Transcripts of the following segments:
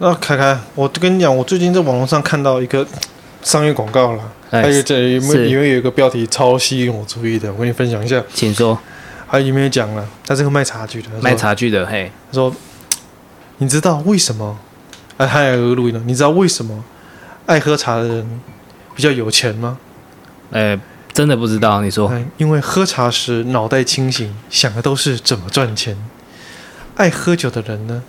那凯凯，我跟你讲，我最近在网络上看到一个商业广告了，还有这里面里面有一个标题超吸引我注意的，我跟你分享一下，请说。还有里面讲了，他是个卖茶具的，卖茶具的，嘿，他说，你知道为什么？哎，还有个录音呢，你知道为什么爱喝茶的人比较有钱吗？哎，真的不知道，你说。因为喝茶时脑袋清醒，想的都是怎么赚钱。爱喝酒的人呢，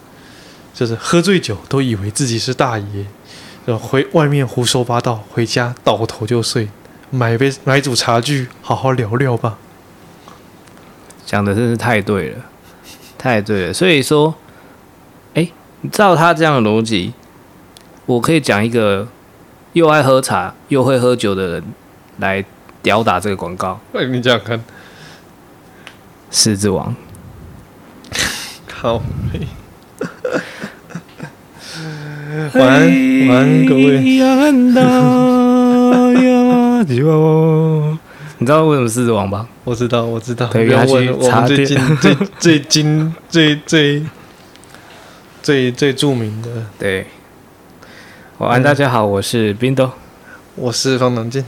就是喝醉酒都以为自己是大爷，然后回外面胡说八道，回家倒头就睡。买杯买组茶具，好好聊聊吧。讲的真是太对了，太对了。所以说，哎，照他这样的逻辑，我可以讲一个又爱喝茶又会喝酒的人来吊打这个广告。哎，你这样看，狮子王，好。晚安，晚安，各位。你知道为什么狮子王吧？我知道，我知道。对，要问我们最近最最近最最最最著名的。对。晚安，大家好，我是冰豆，我是方能进，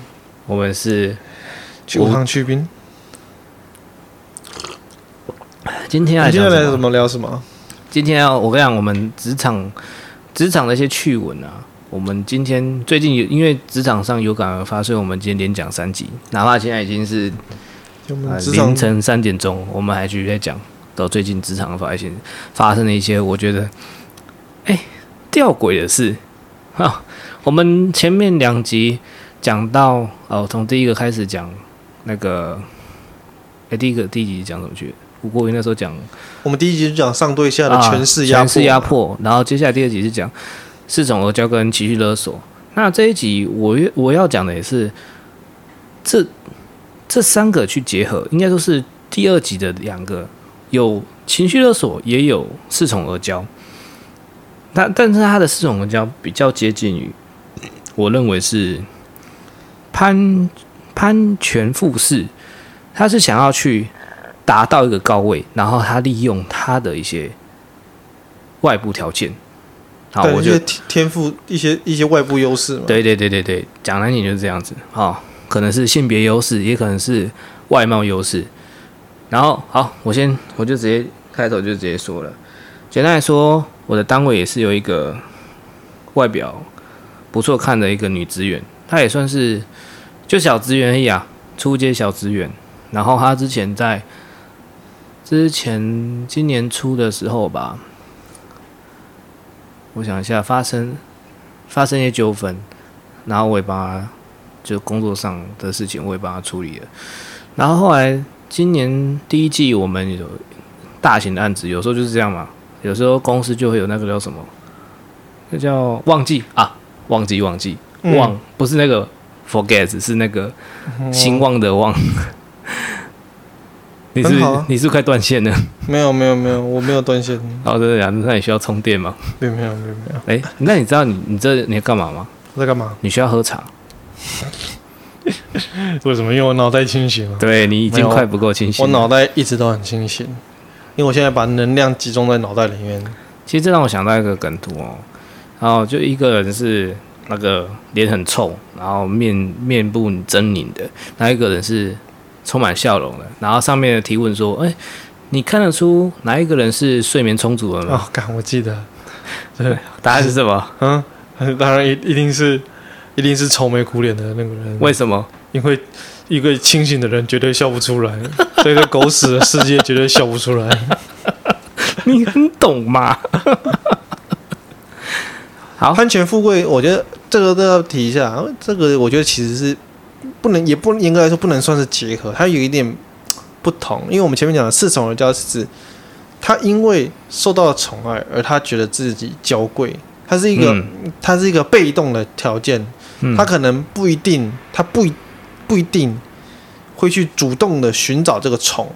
我们是无糖去冰。今天来今天来什么聊什么？今天要我跟你讲，我们职场职场的一些趣闻啊。我们今天最近有因为职场上有感而发，所以我们今天连讲三集，哪怕现在已经是凌晨三点钟，我们还继续在讲到最近职场发现发生的一些我觉得哎吊诡的事。啊，我们前面两集讲到哦，从第一个开始讲那个哎，第一个第一集讲什么去？吴国云那时候讲，我们第一集就讲上对下的权势压迫，权势压迫，然后接下来第二集是讲。恃宠而骄跟情绪勒索，那这一集我我要讲的也是这这三个去结合，应该说是第二集的两个，有情绪勒索，也有恃宠而骄。但但是他的恃宠而骄比较接近于，我认为是攀攀权附势，他是想要去达到一个高位，然后他利用他的一些外部条件。好，我觉得天赋一些一些外部优势嘛。对对对对对，讲难听就是这样子。好，可能是性别优势，也可能是外貌优势。然后，好，我先我就直接开头就直接说了。简单来说，我的单位也是有一个外表不错看的一个女职员，她也算是就小职员而已啊，初阶小职员。然后她之前在之前今年初的时候吧。我想一下，发生发生一些纠纷，然后我也帮他，就工作上的事情，我也帮他处理了。然后后来今年第一季，我们有大型的案子，有时候就是这样嘛。有时候公司就会有那个叫什么，那叫忘记啊，忘记忘记忘，不是那个 forget，是那个兴旺的旺。你是你是快断线了？没有没有没有，我没有断线。哦，真的，那你需要充电吗？没有没有没有没有。哎，那你知道你你这你要干嘛吗？我在干嘛？你需要喝茶。为什么？因为我脑袋清醒了。对，你已经快不够清醒。我脑袋一直都很清醒，因为我现在把能量集中在脑袋里面。其实这让我想到一个梗图哦，然后就一个人是那个脸很臭，然后面面部狰狞的，那一个人是。充满笑容的，然后上面的提问说：“哎，你看得出哪一个人是睡眠充足的吗？”哦，干，我记得，对，答案是什么？嗯，当然一一定是，一定是愁眉苦脸的那个人。为什么？因为一个清醒的人绝对笑不出来，这个狗屎的世界绝对笑不出来。你很懂吗？好，攀权富贵，我觉得这个都要提一下。这个我觉得其实是。不能，也不严格来说不能算是结合，它有一点不同。因为我们前面讲的恃宠而骄是指他因为受到了宠爱而他觉得自己娇贵，他是一个，他、嗯、是一个被动的条件，他可能不一定，他不不一定会去主动的寻找这个宠。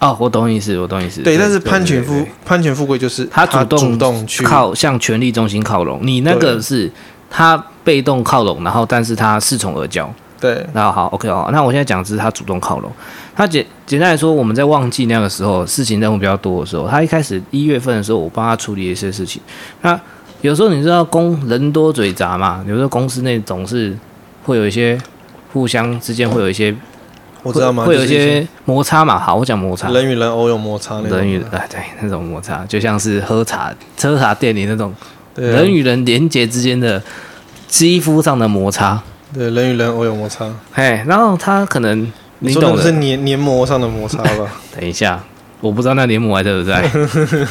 哦，我懂意思，我懂意思。对，但是潘权富潘权富贵就是他主动主动去靠向权力中心靠拢，你那个是他被动靠拢，然后但是他恃宠而骄。对，那好，OK 好，那我现在讲的是他主动靠拢。他简简单来说，我们在旺季那个时候，事情任务比较多的时候，他一开始一月份的时候，我帮他处理一些事情。那有时候你知道公人多嘴杂嘛，有时候公司内总是会有一些互相之间会有一些，我知道吗？会有一些摩擦嘛。好，我讲摩擦，人与人偶有摩擦，人与哎对那种摩擦，就像是喝茶喝茶店里那种人与人连接之间的肌肤上的摩擦。对，人与人偶有摩擦。哎，然后他可能你懂的是黏黏膜上的摩擦吧？等一下，我不知道那黏膜还在不在。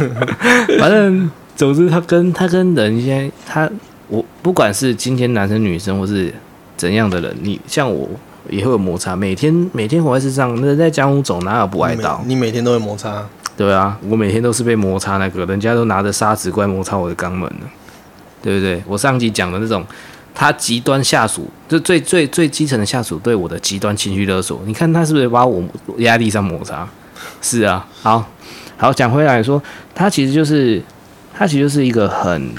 反正总之，他跟他跟人现在他我不管是今天男生女生或是怎样的人，你像我也会有摩擦。每天每天活在世上，那在江湖走，哪有不挨刀？你每天都会摩擦。对啊，我每天都是被摩擦那个，人家都拿着砂纸过来摩擦我的肛门了，对不对？我上集讲的那种。他极端下属，就最最最基层的下属对我的极端情绪勒索，你看他是不是把我压力上摩擦？是啊，好好讲回来说，他其实就是他其实就是一个很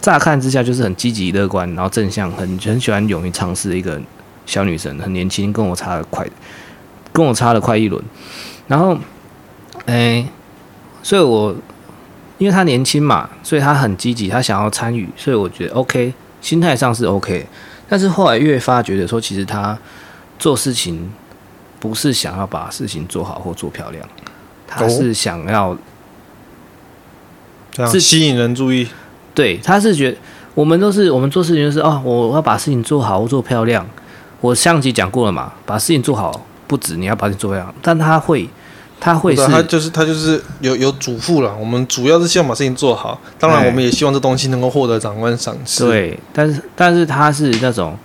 乍看之下就是很积极乐观，然后正向，很很喜欢勇于尝试的一个小女生，很年轻，跟我差了快，跟我差了快一轮。然后，哎、欸，所以我因为他年轻嘛，所以他很积极，他想要参与，所以我觉得 OK。心态上是 OK，但是后来越发觉得说，其实他做事情不是想要把事情做好或做漂亮，他是想要是吸引人注意。对，他是觉得我们都是我们做事情就是哦，我要把事情做好或做漂亮。我上集讲过了嘛，把事情做好不止你要把事情做漂亮，但他会。他会是，他就是他就是有有嘱咐了。我们主要是希望把事情做好，当然我们也希望这东西能够获得长官赏识。对，但是但是他是那种，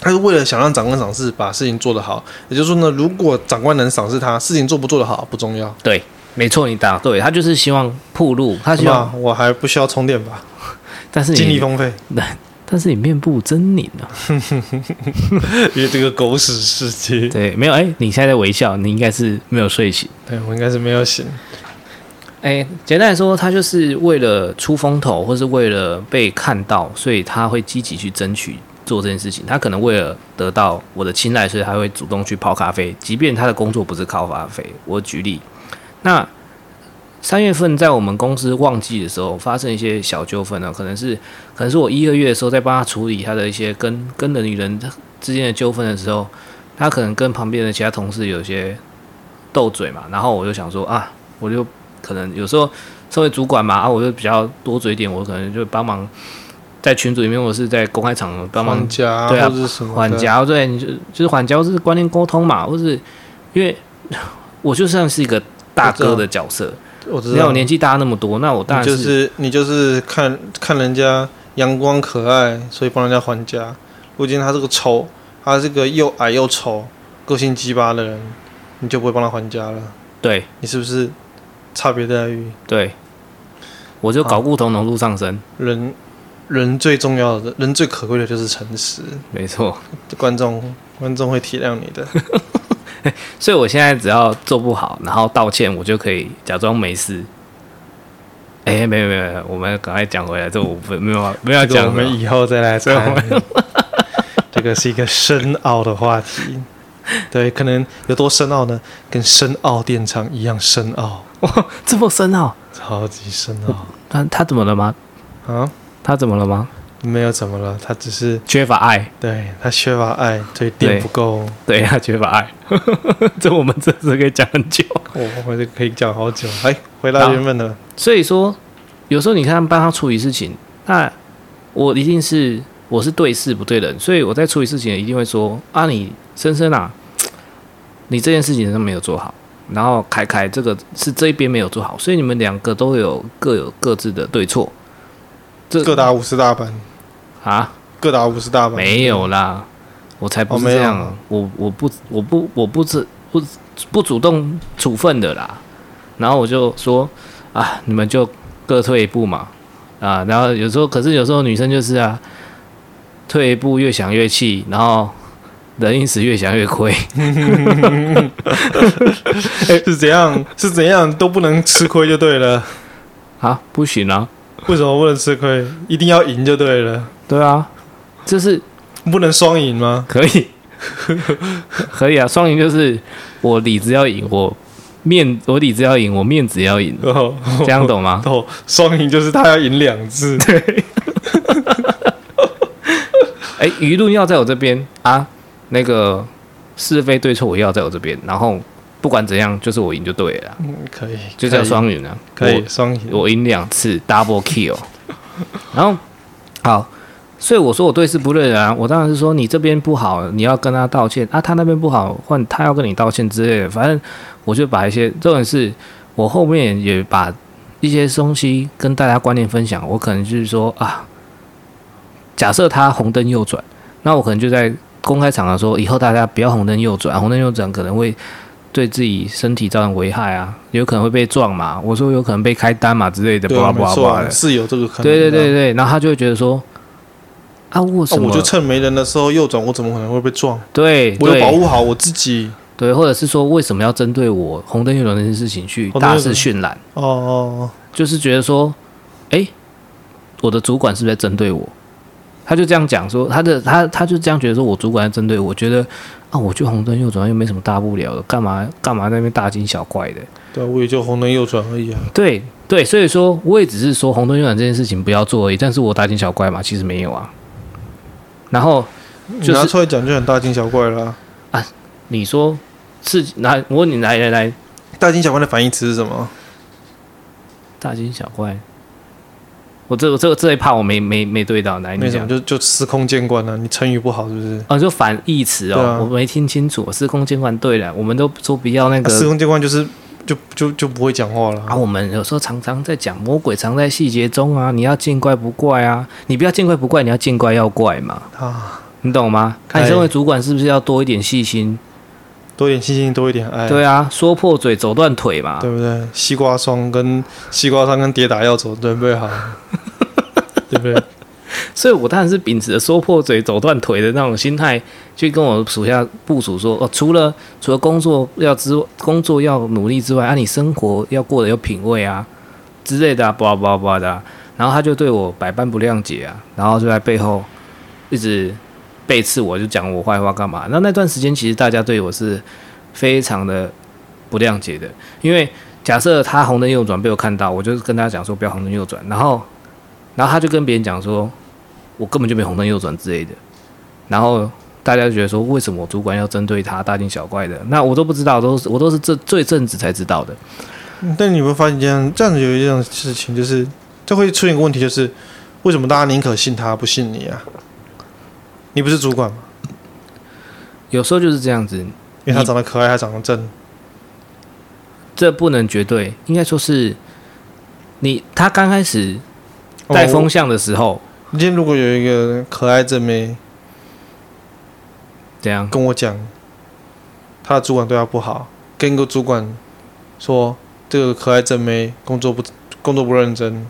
他是为了想让长官赏识，把事情做得好。也就是说呢，如果长官能赏识他，事情做不做得好不重要。对，没错，你答对。他就是希望铺路，他希望我还不需要充电吧？但是精力丰沛。但是你面部狰狞啊，因为这个狗屎世界。对，没有哎、欸，你现在在微笑，你应该是没有睡醒。对，我应该是没有醒。哎、欸，简单来说，他就是为了出风头，或是为了被看到，所以他会积极去争取做这件事情。他可能为了得到我的青睐，所以他会主动去泡咖啡，即便他的工作不是泡咖啡。我举例，那。三月份在我们公司旺季的时候，发生一些小纠纷呢，可能是可能是我一二月的时候在帮他处理他的一些跟跟人与人之间的纠纷的时候，他可能跟旁边的其他同事有些斗嘴嘛，然后我就想说啊，我就可能有时候作为主管嘛，啊，我就比较多嘴一点，我可能就帮忙在群组里面，我是在公开场合帮忙，对啊，缓夹，对，你就就是缓夹，是观念沟通嘛，或是因为 我就像是一个大哥的角色。我知道，我年纪大那么多，那我当然就是你就是看看人家阳光可爱，所以帮人家还家。如果今天他是个丑，他是个又矮又丑、个性鸡巴的人，你就不会帮他还家了。对，你是不是差别待遇？对，我就搞不同浓度上升。人人最重要的，人最可贵的就是诚实。没错，观众观众会体谅你的。所以，我现在只要做不好，然后道歉，我就可以假装没事。哎、欸，没有没有没有，我们赶快讲回来，这我不没有没有讲，我们以后再来谈。这个是一个深奥的话题，对，可能有多深奥呢？跟深奥电厂一样深奥。哇，这么深奥？超级深奥。他他怎么了吗？啊？他怎么了吗？没有怎么了，他只是缺乏爱。对，他缺乏爱，所以电不够。对，他缺乏爱。这我们这次可以讲很久，我们就可以讲好久。哎，回到原本的。所以说，有时候你看帮他处理事情，那我一定是我是对事不对人，所以我在处理事情一定会说啊，你深深啊，你这件事情都没有做好，然后凯凯这个是这一边没有做好，所以你们两个都有各有各自的对错。这各打五十大板。啊，各打五十大板。没有啦，我才不是这样，哦、我我不我不我不不不，不主动处分的啦，然后我就说啊，你们就各退一步嘛，啊，然后有时候可是有时候女生就是啊，退一步越想越气，然后人因此越想越亏，是怎样是怎样都不能吃亏就对了，啊，不行啊，为什么不能吃亏？一定要赢就对了。对啊，就是不能双赢吗？可以，可以啊，双赢就是我里子要赢，我面我里子要赢，我面子要赢，哦，这样懂吗？哦，双赢就是他要赢两次。对。哎、欸，舆论要在我这边啊，那个是非对错我要在我这边，然后不管怎样，就是我赢就对了。嗯，可以，就叫双赢啊，可以双赢，我赢两次，double kill。然后好，所以我说我对事不对人啊，我当然是说你这边不好，你要跟他道歉啊，他那边不好，换他要跟你道歉之类的，反正我就把一些重点是，我后面也把一些东西跟大家观念分享，我可能就是说啊。假设他红灯右转，那我可能就在公开场合说，以后大家不要红灯右转，红灯右转可能会对自己身体造成危害啊，有可能会被撞嘛。我说有可能被开单嘛之类的，叭叭叭的，是有这个可能。对对对对，然后他就会觉得说，啊，我什么？啊、我就趁没人的时候右转，我怎么可能会被撞？对，我有保护好我自己。对，或者是说，为什么要针对我红灯右转这件事情去大肆渲染？哦哦，就是觉得说，哎、欸，我的主管是不是在针对我？他就这样讲说，他的他他就这样觉得说，我主管在针对我，觉得啊，我就红灯右转又没什么大不了的，干嘛干嘛在那边大惊小怪的？对啊，我也就红灯右转而已啊。对对，所以说我也只是说红灯右转这件事情不要做而已，但是我大惊小怪嘛，其实没有啊。然后、就是、拿出来讲就很大惊小怪了啊，啊！你说是拿，我问你来来来，大惊小怪的反义词是什么？大惊小怪。我这个这个这一趴我没没没对到，来你讲就就司空见惯了，你成语不好是不是？哦，就反义词哦，啊、我没听清楚。司空见惯，对了，我们都说比较那个。司空见惯就是就就就不会讲话了啊。我们有时候常常在讲魔鬼藏在细节中啊，你要见怪不怪啊，你不要见怪不怪，你要见怪要怪嘛。啊，你懂吗？看你身为主管是不是要多一点细心？多一点信心，多一点爱。对啊，说破嘴，走断腿嘛，对不对？西瓜霜跟西瓜霜跟跌打要走，准备好，对不对？所以我当然是秉持着说破嘴，走断腿的那种心态，去跟我属下部署说：哦，除了除了工作要之工作要努力之外，啊，你生活要过得有品味啊之类的啊，叭叭叭的。然后他就对我百般不谅解啊，然后就在背后一直。背刺我就讲我坏话干嘛？那那段时间其实大家对我是非常的不谅解的，因为假设他红灯右转被我看到，我就跟他讲说不要红灯右转，然后然后他就跟别人讲说我根本就没红灯右转之类的，然后大家就觉得说为什么我主管要针对他大惊小怪的？那我都不知道，都是我都是这最正直才知道的。但你会发现这样这样子有一样事情，就是这会出现一个问题，就是为什么大家宁可信他不信你啊？你不是主管吗？有时候就是这样子，因为他长得可爱，他长得正，这不能绝对，应该说是你他刚开始带风向的时候，哦、今天如果有一个可爱正妹，怎样跟我讲，他的主管对他不好，跟一个主管说这个可爱正妹工作不工作不认真，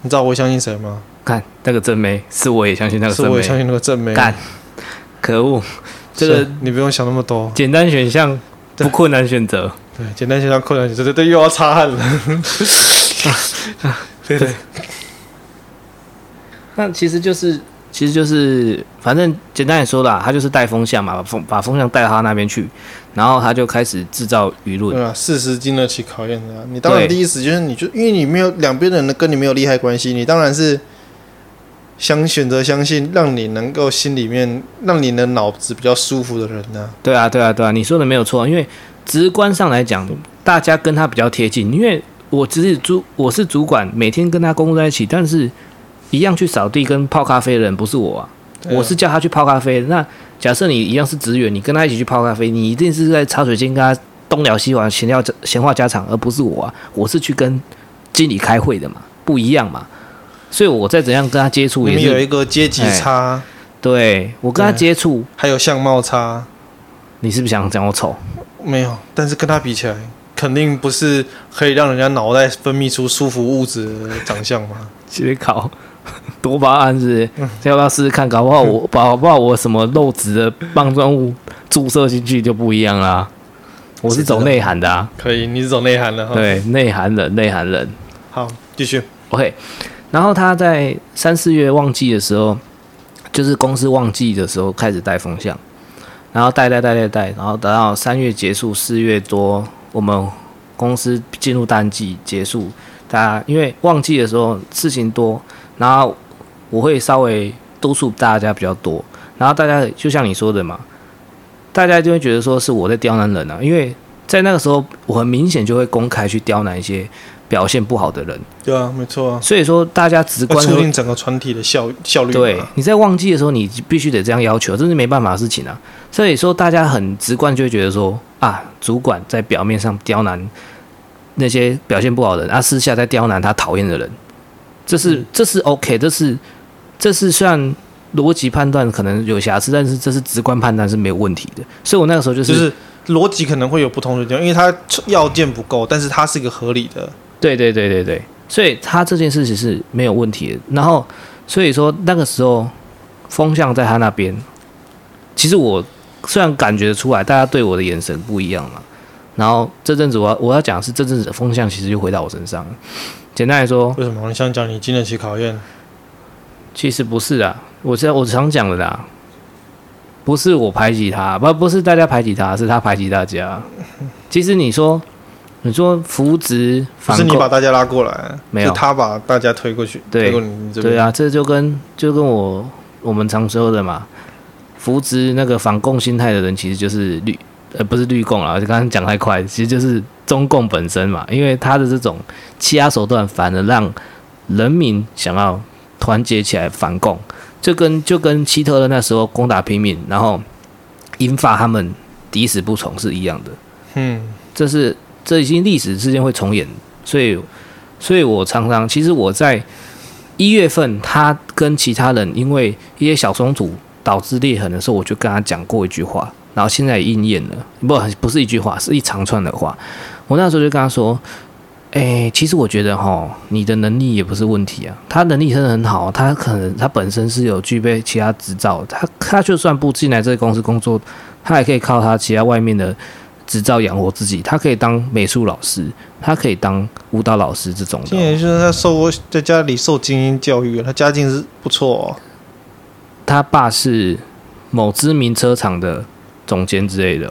你知道我会相信谁吗？看那个正妹，是我也相信那个正妹，是我也相信那个正妹。干，可恶！这个你不用想那么多，简单选项不困难选择。对，简单选项困难选择，对对，又要擦汗了。对对。那其实就是。其实就是，反正简单点说啦，他就是带风向嘛，把风把风向带到他那边去，然后他就开始制造舆论。对啊，事实经得起考验的。你当然第一时间你就因为你没有两边的人跟你没有利害关系，你当然是想选择相信让你能够心里面让你的脑子比较舒服的人呢。对啊，对啊，对啊，你说的没有错，因为直观上来讲，大家跟他比较贴近，因为我只是主我是主管，每天跟他工作在一起，但是。一样去扫地跟泡咖啡的人不是我啊，啊我是叫他去泡咖啡。那假设你一样是职员，你跟他一起去泡咖啡，你一定是在茶水间跟他东聊西玩，闲聊闲话家常，而不是我啊。我是去跟经理开会的嘛，不一样嘛。所以我再怎样跟他接触，也是有一个阶级差。欸、对我跟他接触，还有相貌差。你是不是想讲我丑？没有，但是跟他比起来，肯定不是可以让人家脑袋分泌出舒服物质的长相嘛。直接考。多巴胺是，是，嗯、要不要试试看？搞不好我，搞不好我什么肉质的棒状物注射进去就不一样啦。我是走内涵的啊，可以，你是走内涵的哈。对，内涵人，内涵人。好，继续。OK。然后他在三四月旺季的时候，就是公司旺季的时候开始带风向，然后带带带带带，然后等到三月结束，四月多，我们公司进入淡季结束，大家因为旺季的时候事情多，然后我会稍微督促大家比较多，然后大家就像你说的嘛，大家就会觉得说是我在刁难人啊，因为在那个时候我很明显就会公开去刁难一些。表现不好的人，对啊，没错啊。所以说，大家直观促进整个团体的效效率。对，你在旺季的时候，你必须得这样要求，这是没办法的事情啊。所以说，大家很直观就会觉得说啊，主管在表面上刁难那些表现不好的人，啊，私下在刁难他讨厌的人，这是这是 OK，这是这是虽然逻辑判断可能有瑕疵，但是这是直观判断是没有问题的。所以我那个时候就是，就是逻辑可能会有不同的地方，因为它要件不够，但是它是一个合理的。对对对对对，所以他这件事情是没有问题的。然后，所以说那个时候风向在他那边，其实我虽然感觉得出来，大家对我的眼神不一样嘛。然后这阵子我要我要讲的是这阵子的风向，其实就回到我身上了。简单来说，为什么你想讲你经得起考验？其实不是啊，我是我常讲的啦，不是我排挤他，不不是大家排挤他，是他排挤大家。其实你说。你说扶植，不是你把大家拉过来，没有，是他把大家推过去，对，推过你这边。对啊，这就跟就跟我我们常说的嘛，扶植那个反共心态的人，其实就是绿呃不是绿共啊，就刚刚讲太快，其实就是中共本身嘛，因为他的这种欺压手段，反而让人民想要团结起来反共，就跟就跟希特勒那时候攻打平民，然后引发他们抵死不从是一样的。嗯，这是。这已经历史事件会重演，所以，所以我常常其实我在一月份，他跟其他人因为一些小冲突导致裂痕的时候，我就跟他讲过一句话，然后现在也应验了，不，不是一句话，是一长串的话。我那时候就跟他说：“哎，其实我觉得哈，你的能力也不是问题啊，他能力真的很好，他可能他本身是有具备其他执照，他他就算不进来这个公司工作，他也可以靠他其他外面的。”执照养活自己，他可以当美术老师，他可以当舞蹈老师这种的。今年就是他受过在家里受精英教育，他家境是不错哦。他爸是某知名车厂的总监之类的，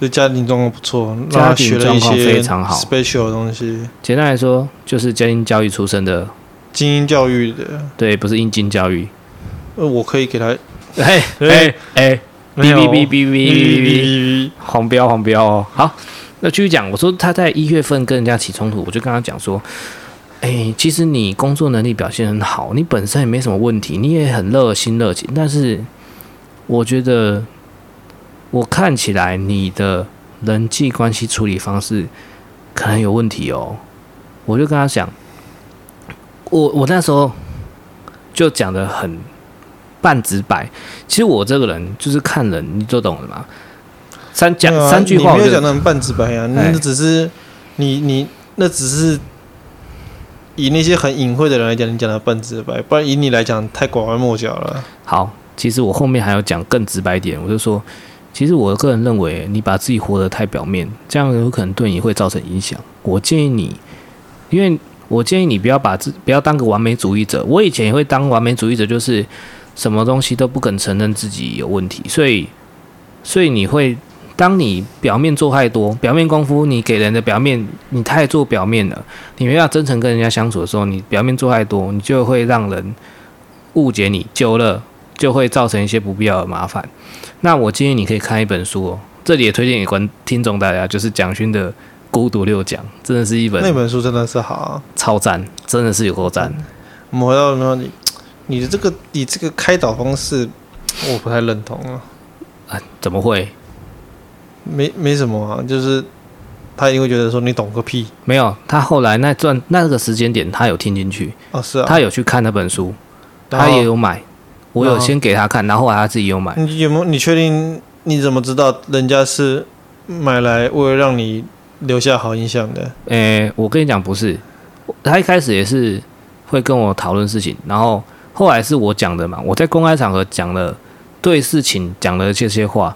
所以家庭状况不错，家庭状况非常好，special 的东西。简单来说，就是精英教育出身的，精英教育的，对，不是应经教育。呃，我可以给他，哎哎哎。哔哔哔哔哔哔哔哔哔，黄标黄标哦，好，那继续讲。我说他在一月份跟人家起冲突，我就跟他讲说：“哎，其实你工作能力表现很好，你本身也没什么问题，你也很热心热情，但是我觉得我看起来你的人际关系处理方式可能有问题哦。”我就跟他讲，我我那时候就讲的很。半直白，其实我这个人就是看人，你就懂了嘛。三讲、啊、三句话，你没有讲的很半直白啊，那只是你你那只是以那些很隐晦的人来讲，你讲的半直白，不然以你来讲太拐弯抹角了。好，其实我后面还要讲更直白一点，我就说，其实我个人认为，你把自己活得太表面，这样有可能对你会造成影响。我建议你，因为我建议你不要把自不要当个完美主义者。我以前也会当完美主义者，就是。什么东西都不肯承认自己有问题，所以，所以你会，当你表面做太多，表面功夫，你给人的表面，你太做表面了，你没有真诚跟人家相处的时候，你表面做太多，你就会让人误解你，久了就会造成一些不必要的麻烦。那我建议你可以看一本书哦，这里也推荐给观听众大家，就是蒋勋的《孤独六讲》，真的是一本那本书真的是好啊，超赞，真的是有够赞。我们回到那里。你的这个你这个开导方式，我不太认同啊！啊，怎么会？没没什么啊，就是他一定会觉得说你懂个屁。没有，他后来那段那个时间点，他有听进去哦，是啊，他有去看那本书，他也有买，我有先给他看，然后后来他自己有买。你有没有？你确定？你怎么知道人家是买来为了让你留下好印象的？诶、欸，我跟你讲，不是，他一开始也是会跟我讨论事情，然后。后来是我讲的嘛，我在公开场合讲了对事情讲了这些话，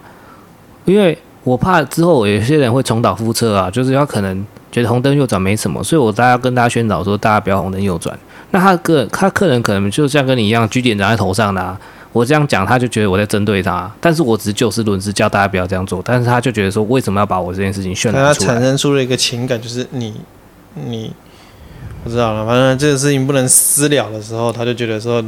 因为我怕之后有些人会重蹈覆辙啊，就是他可能觉得红灯右转没什么，所以我大家跟大家宣导说，大家不要红灯右转。那他个他客人可能就像跟你一样，句点长在头上的啊，我这样讲，他就觉得我在针对他，但是我只是就事论事，叫大家不要这样做。但是他就觉得说，为什么要把我这件事情渲染出来？他产生出了一个情感，就是你，你，不知道了。反正这个事情不能私了的时候，他就觉得说，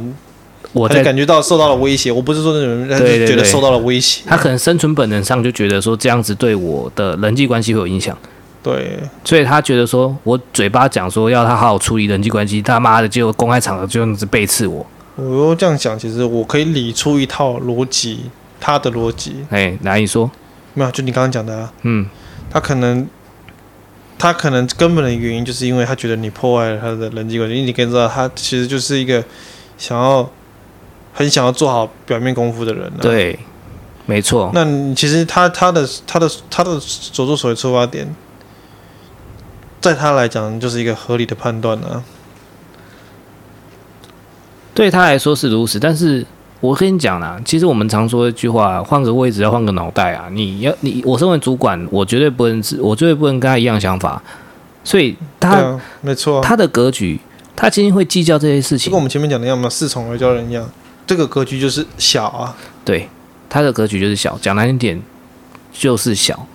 我就感觉到受到了威胁。我不是说那种人，他就觉得受到了威胁。他可能生存本能上就觉得说，这样子对我的人际关系会有影响。对，所以他觉得说，我嘴巴讲说要他好好处理人际关系，他妈的结果公开场合就这样子背刺我。我又这样想，其实我可以理出一套逻辑，他的逻辑。哎，哪里说？没有，就你刚刚讲的啊。嗯，他可能，他可能根本的原因就是因为他觉得你破坏了他的人际关系，因为你可以知道，他其实就是一个想要很想要做好表面功夫的人啊。对，没错。那你其实他他的他的他的所作所为出发点。在他来讲，就是一个合理的判断呢。对他来说是如此，但是我跟你讲啦，其实我们常说一句话：换个位置要换个脑袋啊！你要你，我身为主管，我绝对不能，我绝对不能跟他一样想法。所以他，啊、没错，他的格局，他今天会计较这些事情，跟我们前面讲的一样嘛，恃宠而骄人一样。这个格局就是小啊，对，他的格局就是小，讲难听点就是小，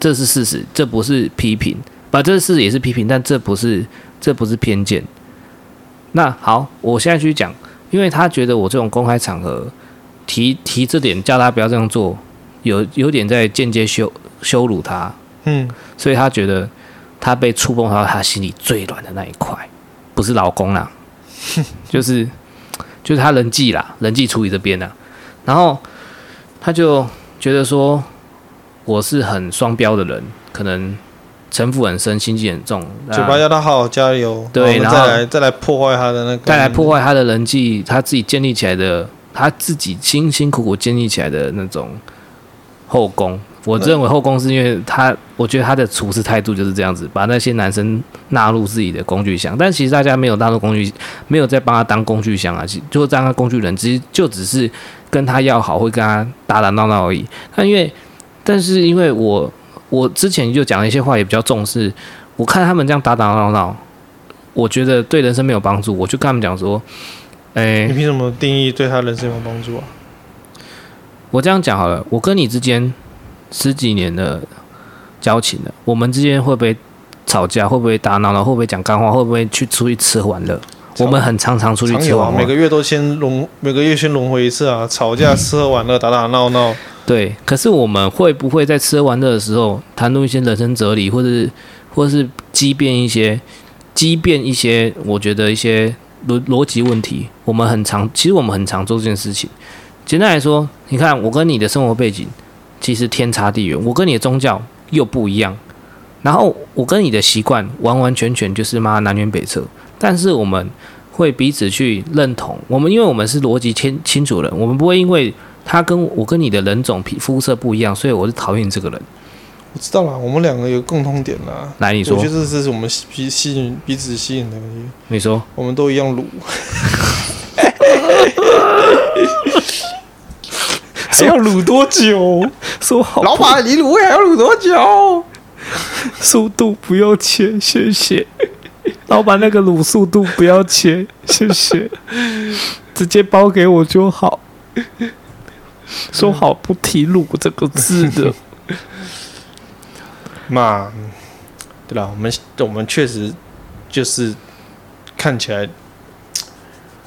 这是事实，这不是批评。把这事也是批评，但这不是这不是偏见。那好，我现在去讲，因为他觉得我这种公开场合提提这点，叫他不要这样做，有有点在间接羞羞辱他。嗯，所以他觉得他被触碰到他心里最软的那一块，不是老公啦，就是就是他人际啦，人际处理这边啦。然后他就觉得说我是很双标的人，可能。城府很深，心机很重，嘴巴要他好好加油。对，然后再来再来破坏他的那个，再来破坏他的人际，他自己建立起来的，他自己辛辛苦苦建立起来的那种后宫。我认为后宫是因为他，我觉得他的处事态度就是这样子，把那些男生纳入自己的工具箱。但其实大家没有纳入工具，没有在帮他当工具箱啊，就当他工具人，其实就只是跟他要好，会跟他打打闹闹而已。但因为，但是因为我。我之前就讲了一些话，也比较重视。我看他们这样打打闹闹，我觉得对人生没有帮助。我就跟他们讲说：“哎，你凭什么定义对他人生有帮助啊？”我这样讲好了，我跟你之间十几年的交情了，我们之间会不会吵架？会不会打闹闹？会不会讲干话？会不会去出去吃喝玩乐？我们很常常出去吃玩乐，每个月都先轮，每个月先轮回一次啊！吵架、吃喝玩乐、打打闹闹。对，可是我们会不会在吃喝玩乐的时候谈论一些人生哲理，或者是，或者是激辩一些，激辩一些，我觉得一些逻逻辑问题，我们很常，其实我们很常做这件事情。简单来说，你看我跟你的生活背景其实天差地远，我跟你的宗教又不一样，然后我跟你的习惯完完全全就是妈南辕北辙，但是我们会彼此去认同，我们因为我们是逻辑清清楚的，我们不会因为。他跟我跟你的人种皮肤色不一样，所以我是讨厌你这个人。我知道了，我们两个有共通点啦。来，你说，我觉得这是我们吸吸引彼此吸引的。你说，我们都一样卤。还要卤多久？说好，老板，你鲁还要卤多久？速度不要切，谢谢。老板，那个卤速度不要切，谢谢。直接包给我就好。说好不提“鲁”这个字的，嘛，对吧？我们我们确实就是看起来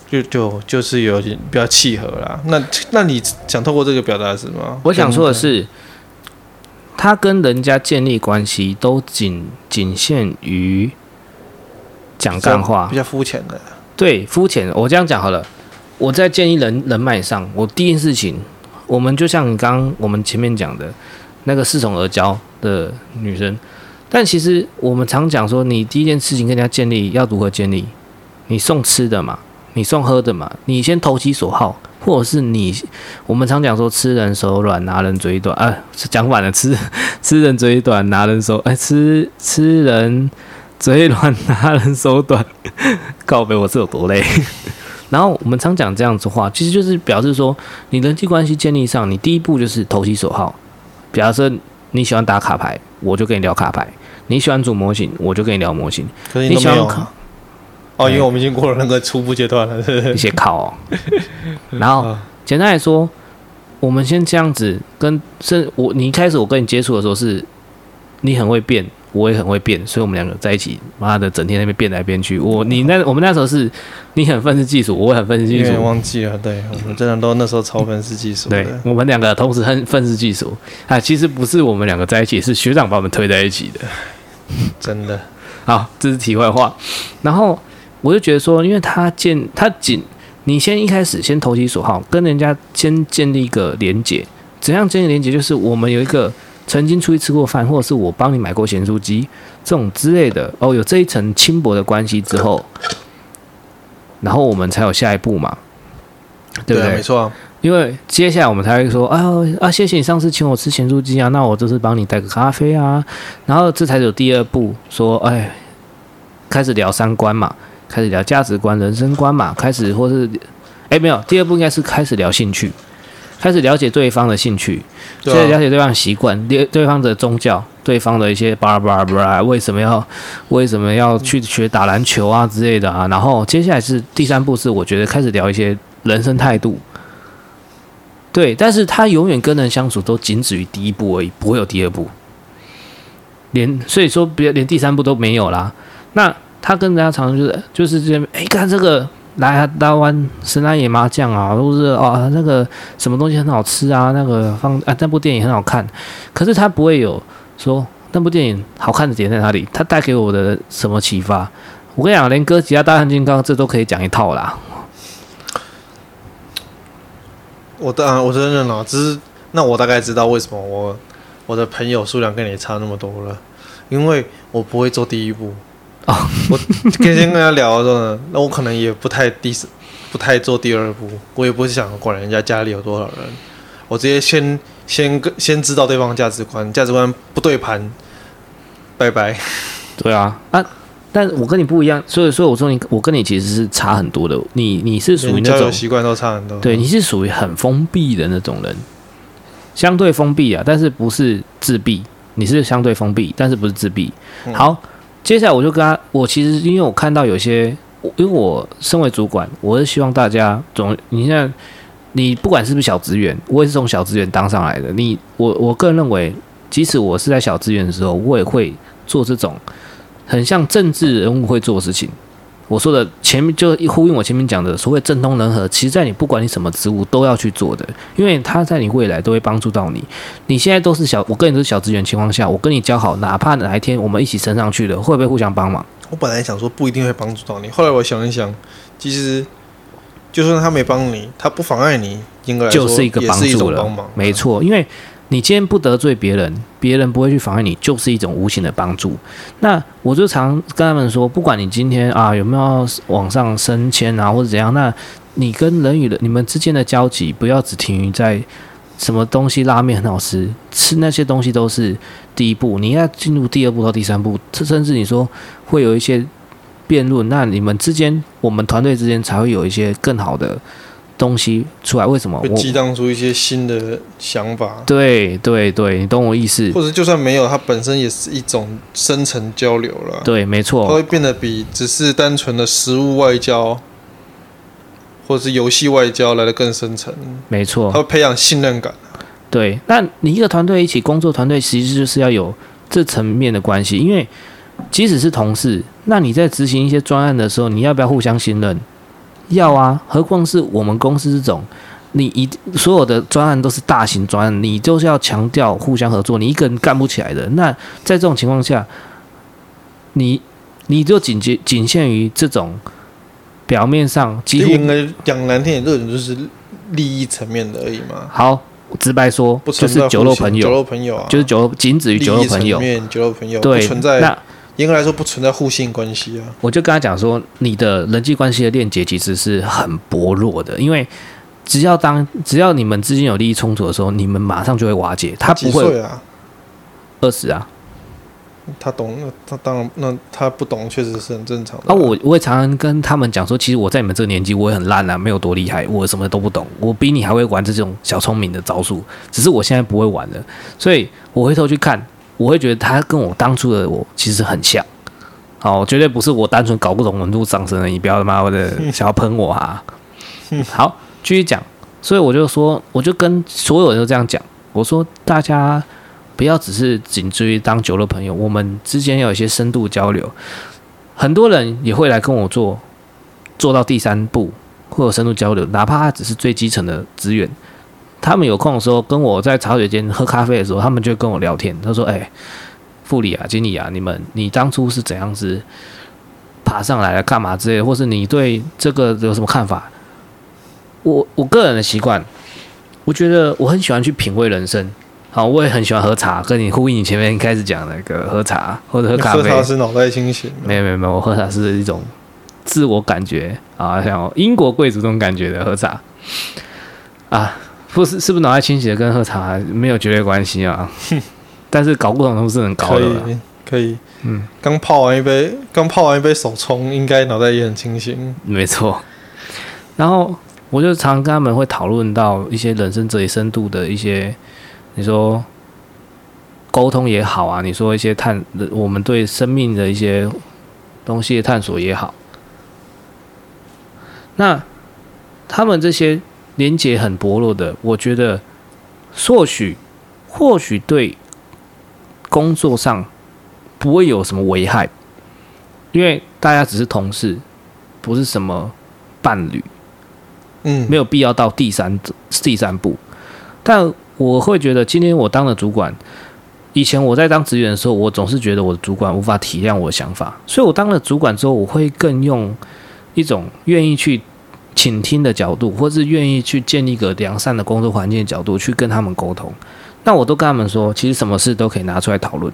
就就就是有点比较契合啦。那那你想透过这个表达什么？我想说的是，他跟人家建立关系都仅仅限于讲干话，比较肤浅的。对，肤浅。我这样讲好了。我在建立人人脉上，我第一件事情，我们就像刚刚我们前面讲的，那个恃宠而骄的女生，但其实我们常讲说，你第一件事情跟人家建立要如何建立？你送吃的嘛，你送喝的嘛，你先投其所好，或者是你，我们常讲说，吃人手软，拿人嘴短，啊，讲反了，吃吃人嘴短，拿人手，哎，吃吃人嘴软，拿人手短，告别我是有多累。然后我们常讲这样子话，其实就是表示说，你人际关系建立上，你第一步就是投其所好。比方说你喜欢打卡牌，我就跟你聊卡牌；你喜欢组模型，我就跟你聊模型。可是你，你喜欢考哦，因为我们已经过了那个初步阶段了，一些考哦。然后 简单来说，我们先这样子跟是，我你一开始我跟你接触的时候是，你很会变。我也很会变，所以我们两个在一起，妈的，整天那边变来变去。我你那我们那时候是，你很愤世嫉俗，我也很愤世嫉俗。忘记了，对，我们真的都那时候超愤世嫉俗。对，我们两个同时很愤世嫉俗。啊，其实不是我们两个在一起，是学长把我们推在一起的。真的。好，这是题外话。然后我就觉得说，因为他建他仅，你先一开始先投其所好，跟人家先建立一个连结。怎样建立连接？就是我们有一个。曾经出去吃过饭，或者是我帮你买过咸酥鸡，这种之类的哦，有这一层轻薄的关系之后，然后我们才有下一步嘛，对不对？对啊，没错啊。因为接下来我们才会说，啊啊，谢谢你上次请我吃咸酥鸡啊，那我这次帮你带个咖啡啊，然后这才有第二步，说，哎，开始聊三观嘛，开始聊价值观、人生观嘛，开始或是，哎，没有，第二步应该是开始聊兴趣。开始了解对方的兴趣，开始了解对方的习惯，对对方的宗教，对方的一些巴拉巴拉巴拉，为什么要为什么要去学打篮球啊之类的啊？然后接下来是第三步，是我觉得开始聊一些人生态度。对，但是他永远跟人相处都仅止于第一步而已，不会有第二步，连所以说别连第三步都没有啦。那他跟人家常常就是就是这边，哎，看这个。来啊，台湾神来野麻将啊，都是哦，那个什么东西很好吃啊，那个放啊，那部电影很好看。可是他不会有说那部电影好看的点在哪里，他带给我的什么启发？我跟你讲，连哥吉拉大战金刚这都可以讲一套啦。我当然我承认了，只是那我大概知道为什么我我的朋友数量跟你差那么多了，因为我不会做第一步。我跟先跟他聊的时候呢，那我可能也不太第不太做第二步，我也不会想管人家家里有多少人，我直接先先跟先知道对方价值观，价值观不对盘，拜拜。对啊，啊，但我跟你不一样，所以所以我说你，我跟你其实是差很多的。你你是属于那种习惯都差很多，对，你是属于很封闭的那种人，相对封闭啊，但是不是自闭，你是相对封闭，但是不是自闭。嗯、好。接下来我就跟他，我其实因为我看到有些，因为我身为主管，我是希望大家总，你像你不管是不是小职员，我也是从小职员当上来的。你我我个人认为，即使我是在小职员的时候，我也会做这种很像政治人物会做的事情。我说的前面就呼应我前面讲的所谓政通人和，其实在你不管你什么职务都要去做的，因为他在你未来都会帮助到你。你现在都是小，我跟你都是小职员情况下，我跟你交好，哪怕哪一天我们一起升上去了，会不会互相帮忙？我本来想说不一定会帮助到你，后来我想一想，其实就算他没帮你，他不妨碍你，应该就是一个帮助了，没错，因为。你今天不得罪别人，别人不会去妨碍你，就是一种无形的帮助。那我就常跟他们说，不管你今天啊有没有往上升迁啊，或者怎样，那你跟人与人你们之间的交集，不要只停于在什么东西拉面很好吃，吃那些东西都是第一步，你要进入第二步到第三步，甚至你说会有一些辩论，那你们之间，我们团队之间才会有一些更好的。东西出来，为什么会激荡出一些新的想法？对对对，你懂我意思。或者就算没有，它本身也是一种深层交流了。对，没错，它会变得比只是单纯的实物外交，或者是游戏外交来的更深层。没错，它会培养信任感。对，那你一个团队一起工作，团队其实就是要有这层面的关系，因为即使是同事，那你在执行一些专案的时候，你要不要互相信任？要啊，何况是我们公司这种，你一所有的专案都是大型专案，你就是要强调互相合作，你一个人干不起来的。那在这种情况下，你你就仅仅仅限于这种表面上，几乎应该讲难听点，这种就是利益层面的而已嘛。好，直白说，就是酒肉朋友，酒肉朋友啊，就是酒肉，仅止于酒肉朋友，酒肉朋友，对，不存在那。应该来说不存在互信关系啊！我就跟他讲说，你的人际关系的链接其实是很薄弱的，因为只要当只要你们之间有利益冲突的时候，你们马上就会瓦解。他不会啊，二十啊，他懂，那他当然那他不懂，确实是很正常的啊。啊，我我也常常跟他们讲说，其实我在你们这个年纪，我也很烂啊，没有多厉害，我什么都不懂，我比你还会玩这种小聪明的招数，只是我现在不会玩了，所以我回头去看。我会觉得他跟我当初的我其实很像，好，绝对不是我单纯搞不懂温度上升的，你不要他妈的想要喷我啊！好，继续讲，所以我就说，我就跟所有人都这样讲，我说大家不要只是仅止于当酒肉朋友，我们之间要有一些深度交流。很多人也会来跟我做，做到第三步或者深度交流，哪怕他只是最基层的资源。他们有空的时候跟我在茶水间喝咖啡的时候，他们就跟我聊天。他说：“哎、欸，副理啊，经理啊，你们你当初是怎样子爬上来的？干嘛之类的？或是你对这个有什么看法？”我我个人的习惯，我觉得我很喜欢去品味人生。好，我也很喜欢喝茶，跟你呼应你前面开始讲那个喝茶或者喝咖啡。喝茶是脑袋清醒。没有没有没有，我喝茶是一种自我感觉啊，像英国贵族这种感觉的喝茶啊。不是是不是脑袋清醒的跟喝茶没有绝对关系啊？但是搞不懂都是很高的。可以，嗯，刚泡完一杯，刚泡完一杯手冲，应该脑袋也很清醒。没错。然后我就常常跟他们会讨论到一些人生哲理深度的一些，你说沟通也好啊，你说一些探我们对生命的一些东西的探索也好，那他们这些。连接很薄弱的，我觉得或许或许对工作上不会有什么危害，因为大家只是同事，不是什么伴侣，嗯，没有必要到第三第三步。但我会觉得，今天我当了主管，以前我在当职员的时候，我总是觉得我的主管无法体谅我的想法，所以我当了主管之后，我会更用一种愿意去。倾听的角度，或是愿意去建立一个良善的工作环境的角度去跟他们沟通，那我都跟他们说，其实什么事都可以拿出来讨论，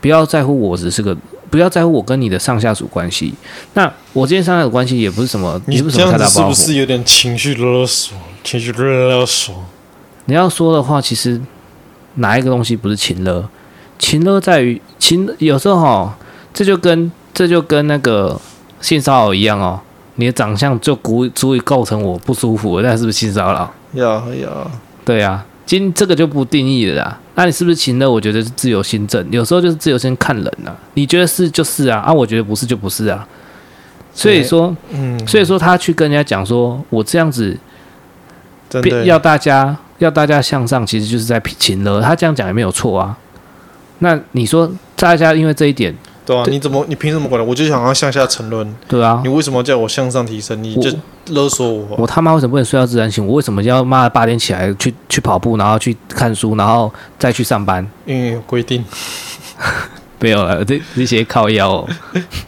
不要在乎我只是个，不要在乎我跟你的上下属关系。那我之间上下属关系也不是什么，你不是什么太大包袱。是不是有点情绪勒索？情绪勒索？你要说的话，其实哪一个东西不是情勒？情勒在于情，有时候哈，这就跟这就跟那个性骚扰一样哦。你的长相就足足以构成我不舒服，那是不是性骚扰？有有，对啊，今这个就不定义了啦。那你是不是情勒？我觉得是自由心证，有时候就是自由心看人呐、啊。你觉得是就是啊，啊，我觉得不是就不是啊。所以说，嗯，所以说他去跟人家讲说，我这样子，要大家要大家向上，其实就是在情勒。他这样讲也没有错啊。那你说大家因为这一点？对啊，你怎么你凭什么管呢？我就想要向下沉沦。对啊，你为什么叫我向上提升？你就勒索我。我，我他妈为什么不能睡到自然醒？我为什么要妈的八点起来去去跑步，然后去看书，然后再去上班？因为有规定。没有了，这这些靠腰哦。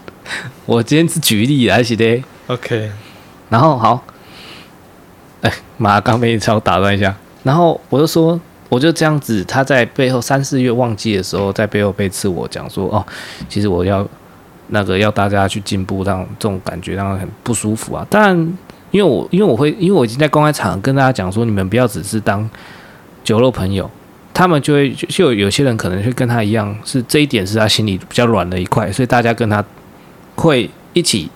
我今天是举例而且的。OK。然后好，哎，妈，刚被你超打断一下。然后我就说。我就这样子，他在背后三四月旺季的时候，在背后背刺我讲说：“哦，其实我要那个要大家去进步，让这种感觉让人很不舒服啊。”但因为我因为我会因为我已经在公开场跟大家讲说，你们不要只是当酒肉朋友，他们就会就有些人可能会跟他一样，是这一点是他心里比较软的一块，所以大家跟他会一起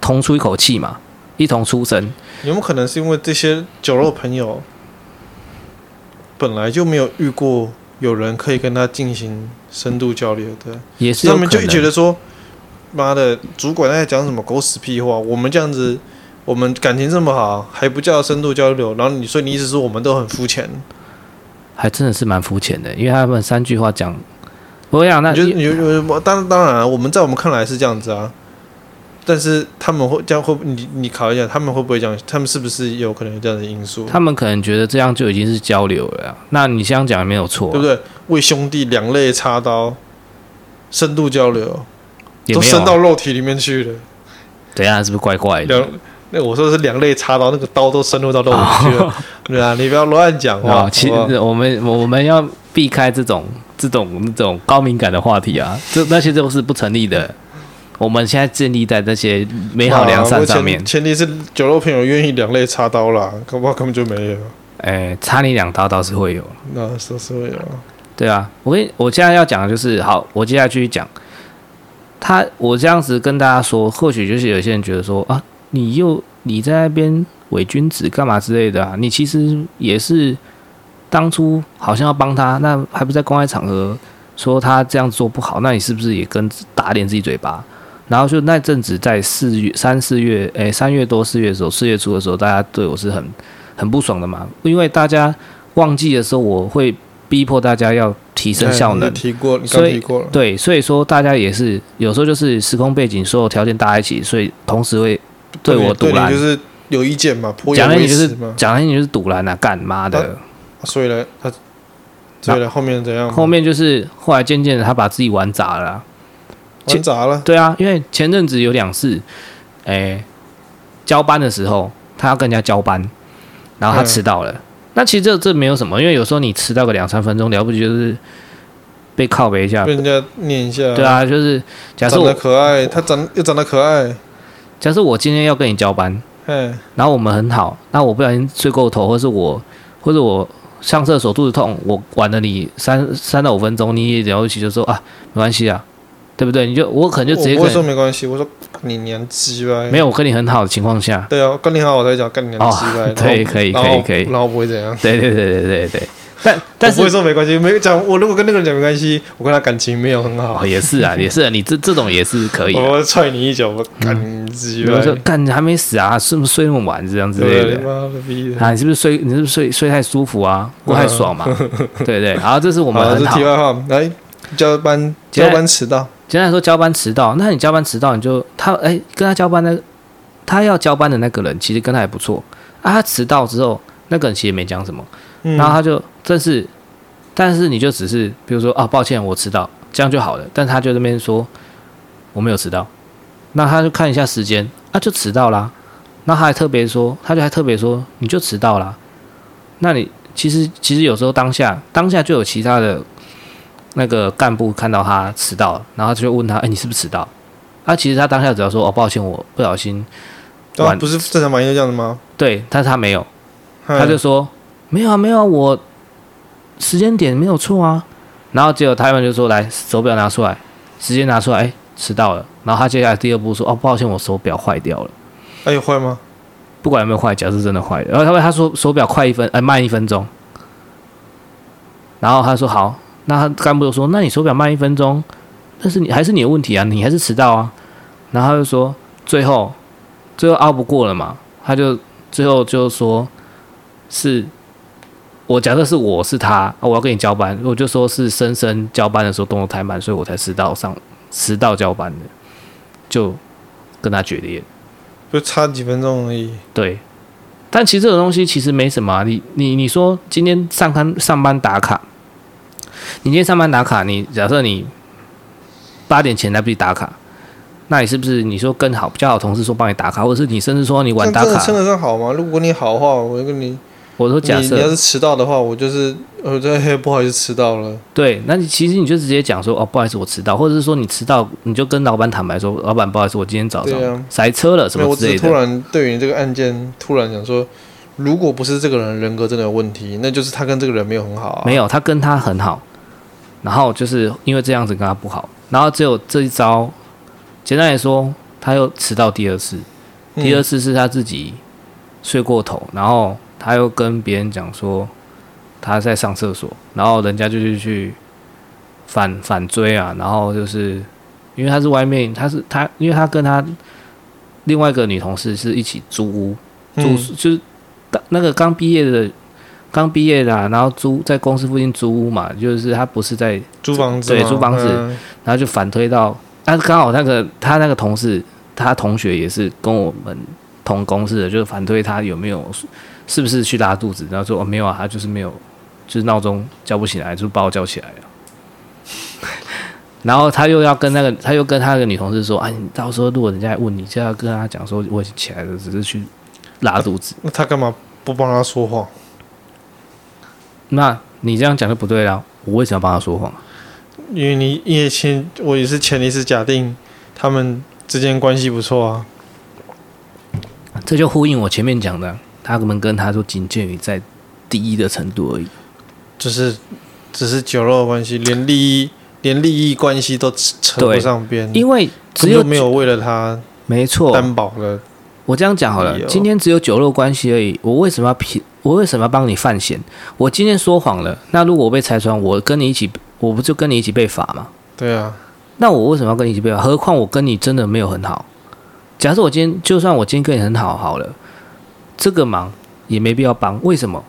同出一口气嘛，一同出声。有没有可能是因为这些酒肉朋友？本来就没有遇过有人可以跟他进行深度交流的，也是他们就觉得说，妈的，主管在讲什么狗屎屁话？我们这样子，我们感情这么好，还不叫深度交流？然后你说你意思是我们都很肤浅？还真的是蛮肤浅的，因为他们三句话讲，我想那就你就当当然，我们在我们看来是这样子啊。但是他们会这样会你你考一下，他们会不会这样？他们是不是有可能有这样的因素？他们可能觉得这样就已经是交流了呀。那你这样讲也没有错，对不对？为兄弟两肋插刀，深度交流，都伸到肉体里面去了。等一下是不是怪怪的？两那我说的是两肋插刀，那个刀都深入到肉体去了。哦、对啊，你不要乱讲话。其实我们我们要避开这种这种这种高敏感的话题啊，这那些都是不成立的。我们现在建立在那些美好良善上面，前提是酒肉朋友愿意两肋插刀啦，恐怕根本就没有。哎、欸，插你两刀倒是会有，那是是会有。对啊，我跟我现在要讲的就是，好，我接下来继续讲。他，我这样子跟大家说，或许就是有些人觉得说啊，你又你在那边伪君子干嘛之类的啊？你其实也是当初好像要帮他，那还不在公开场合说他这样做不好，那你是不是也跟打脸自己嘴巴？然后就那阵子，在四月、三四月，诶，三月多四月的时候，四月初的时候，大家对我是很很不爽的嘛，因为大家忘记的时候，我会逼迫大家要提升效能。提过，你刚提过了。对，所以说大家也是有时候就是时空背景所有条件搭一起，所以同时会对我赌烂，就是有意见嘛，讲来你就是讲来你就是堵拦啊，干妈的。所以呢，他所以呢，后面怎样？后面就是后来渐渐的，他把自己玩砸了。玩砸了？对啊，因为前阵子有两次，哎，交班的时候他要跟人家交班，然后他迟到了。嗯、那其实这这没有什么，因为有时候你迟到个两三分钟了不起，就是被靠背一下，被人家念一下。对啊，就是假设我可爱，他长又长得可爱。假设我今天要跟你交班，嗯，然后我们很好，那我不小心睡过头，或是我或者我。上厕所肚子痛，我晚了你三三到五分钟，你也了不起就说啊，没关系啊，对不对？你就我可能就直接跟我说没关系，我说你娘鸡掰，没有我跟你很好的情况下，对啊，跟你好我才讲跟你娘鸡掰，对，可以可以可以，然后不会怎样，对对对对对对。但但是不会说没关系，没讲。我如果跟那个人讲没关系，我跟他感情没有很好。也是啊，也是啊，你这这种也是可以。我踹你一脚，我干鸡掰。比如说干你还没死啊，是不是睡那么晚这样之类的？啊，你是不是睡？你是不是睡睡太舒服啊？过太爽嘛？对 对。然后这是我们很好。题外话，来交班交班迟到。简单来说，交班迟到，那你交班迟到，你就他哎，跟他交班的，他要交班的那个人其实跟他还不错啊。他迟到之后，那个人其实也没讲什么。然后他就正是，但是你就只是比如说啊，抱歉，我迟到，这样就好了。但他就那边说我没有迟到，那他就看一下时间啊，就迟到啦。那他还特别说，他就还特别说你就迟到啦。那你其实其实有时候当下当下就有其他的那个干部看到他迟到了，然后就问他，哎，你是不是迟到？啊，其实他当下只要说哦，抱歉，我不小心。啊，不是正常反应这样的吗？对，但是他没有，他就说。没有啊，没有啊，我时间点没有错啊。然后结果他们就说：“来，手表拿出来，时间拿出来。”哎，迟到了。然后他接下来第二步说：“哦，抱歉，我手表坏掉了。”哎，有坏吗？不管有没有坏，假设真的坏了。然后他们他说手表快一分，哎，慢一分钟。然后他说：“好。”那他干部就说：“那你手表慢一分钟，但是你还是你的问题啊，你还是迟到啊。”然后他就说：“最后，最后拗不过了嘛，他就最后就说是。”我假设是我是他，我要跟你交班，我就说是深深交班的时候动作太慢，所以我才迟到上迟到交班的，就跟他决裂，就差几分钟而已。对，但其实这种东西其实没什么啊。你你你说今天上班上班打卡，你今天上班打卡，你假设你八点前来不及打卡，那你是不是你说更好比较好同事说帮你打卡，或者是你甚至说你晚打卡，称得上好吗？如果你好的话，我就跟你。我说假设你，你要是迟到的话，我就是我，这嘿，不好意思迟到了。对，那你其实你就直接讲说哦，不好意思，我迟到，或者是说你迟到，你就跟老板坦白说，老板，不好意思，我今天早上塞车了什么之类的。我突然对于这个案件突然讲说，如果不是这个人人格真的有问题，那就是他跟这个人没有很好啊。没有，他跟他很好，然后就是因为这样子跟他不好，然后只有这一招。简单来说，他又迟到第二次，第二次是他自己睡过头，然后。他又跟别人讲说他在上厕所，然后人家就是去反反追啊，然后就是因为他是外面，他是他，因为他跟他另外一个女同事是一起租屋，租、嗯、就是那个刚毕业的刚毕业的、啊，然后租在公司附近租屋嘛，就是他不是在租房子，对，租房子，嗯、然后就反推到，但是刚好那个他那个同事，他同学也是跟我们同公司的，就是反推他有没有。是不是去拉肚子？然后说哦没有啊，他就是没有，就是闹钟叫不起来，就把我叫起来了。然后他又要跟那个，他又跟他那个女同事说：“啊，你到时候如果人家问你，就要跟他讲说我已经起来了，只是去拉肚子。”那他干嘛不帮他说谎？那你这样讲就不对了。我为什么要帮他说谎？因为你因为前我也是前提是假定他们之间关系不错啊。这就呼应我前面讲的。他们跟他说仅限于在第一的程度而已，只是只是酒肉关系，连利益连利益关系都扯不上边，因为只有没有为了他没错担保了。我这样讲好了，今天只有酒肉关系而已，我为什么要骗？我为什么要帮你犯险？我今天说谎了，那如果我被拆穿，我跟你一起，我不就跟你一起被罚吗？对啊，那我为什么要跟你一起被罚？何况我跟你真的没有很好。假设我今天就算我今天跟你很好好了。这个忙也没必要帮。为什么？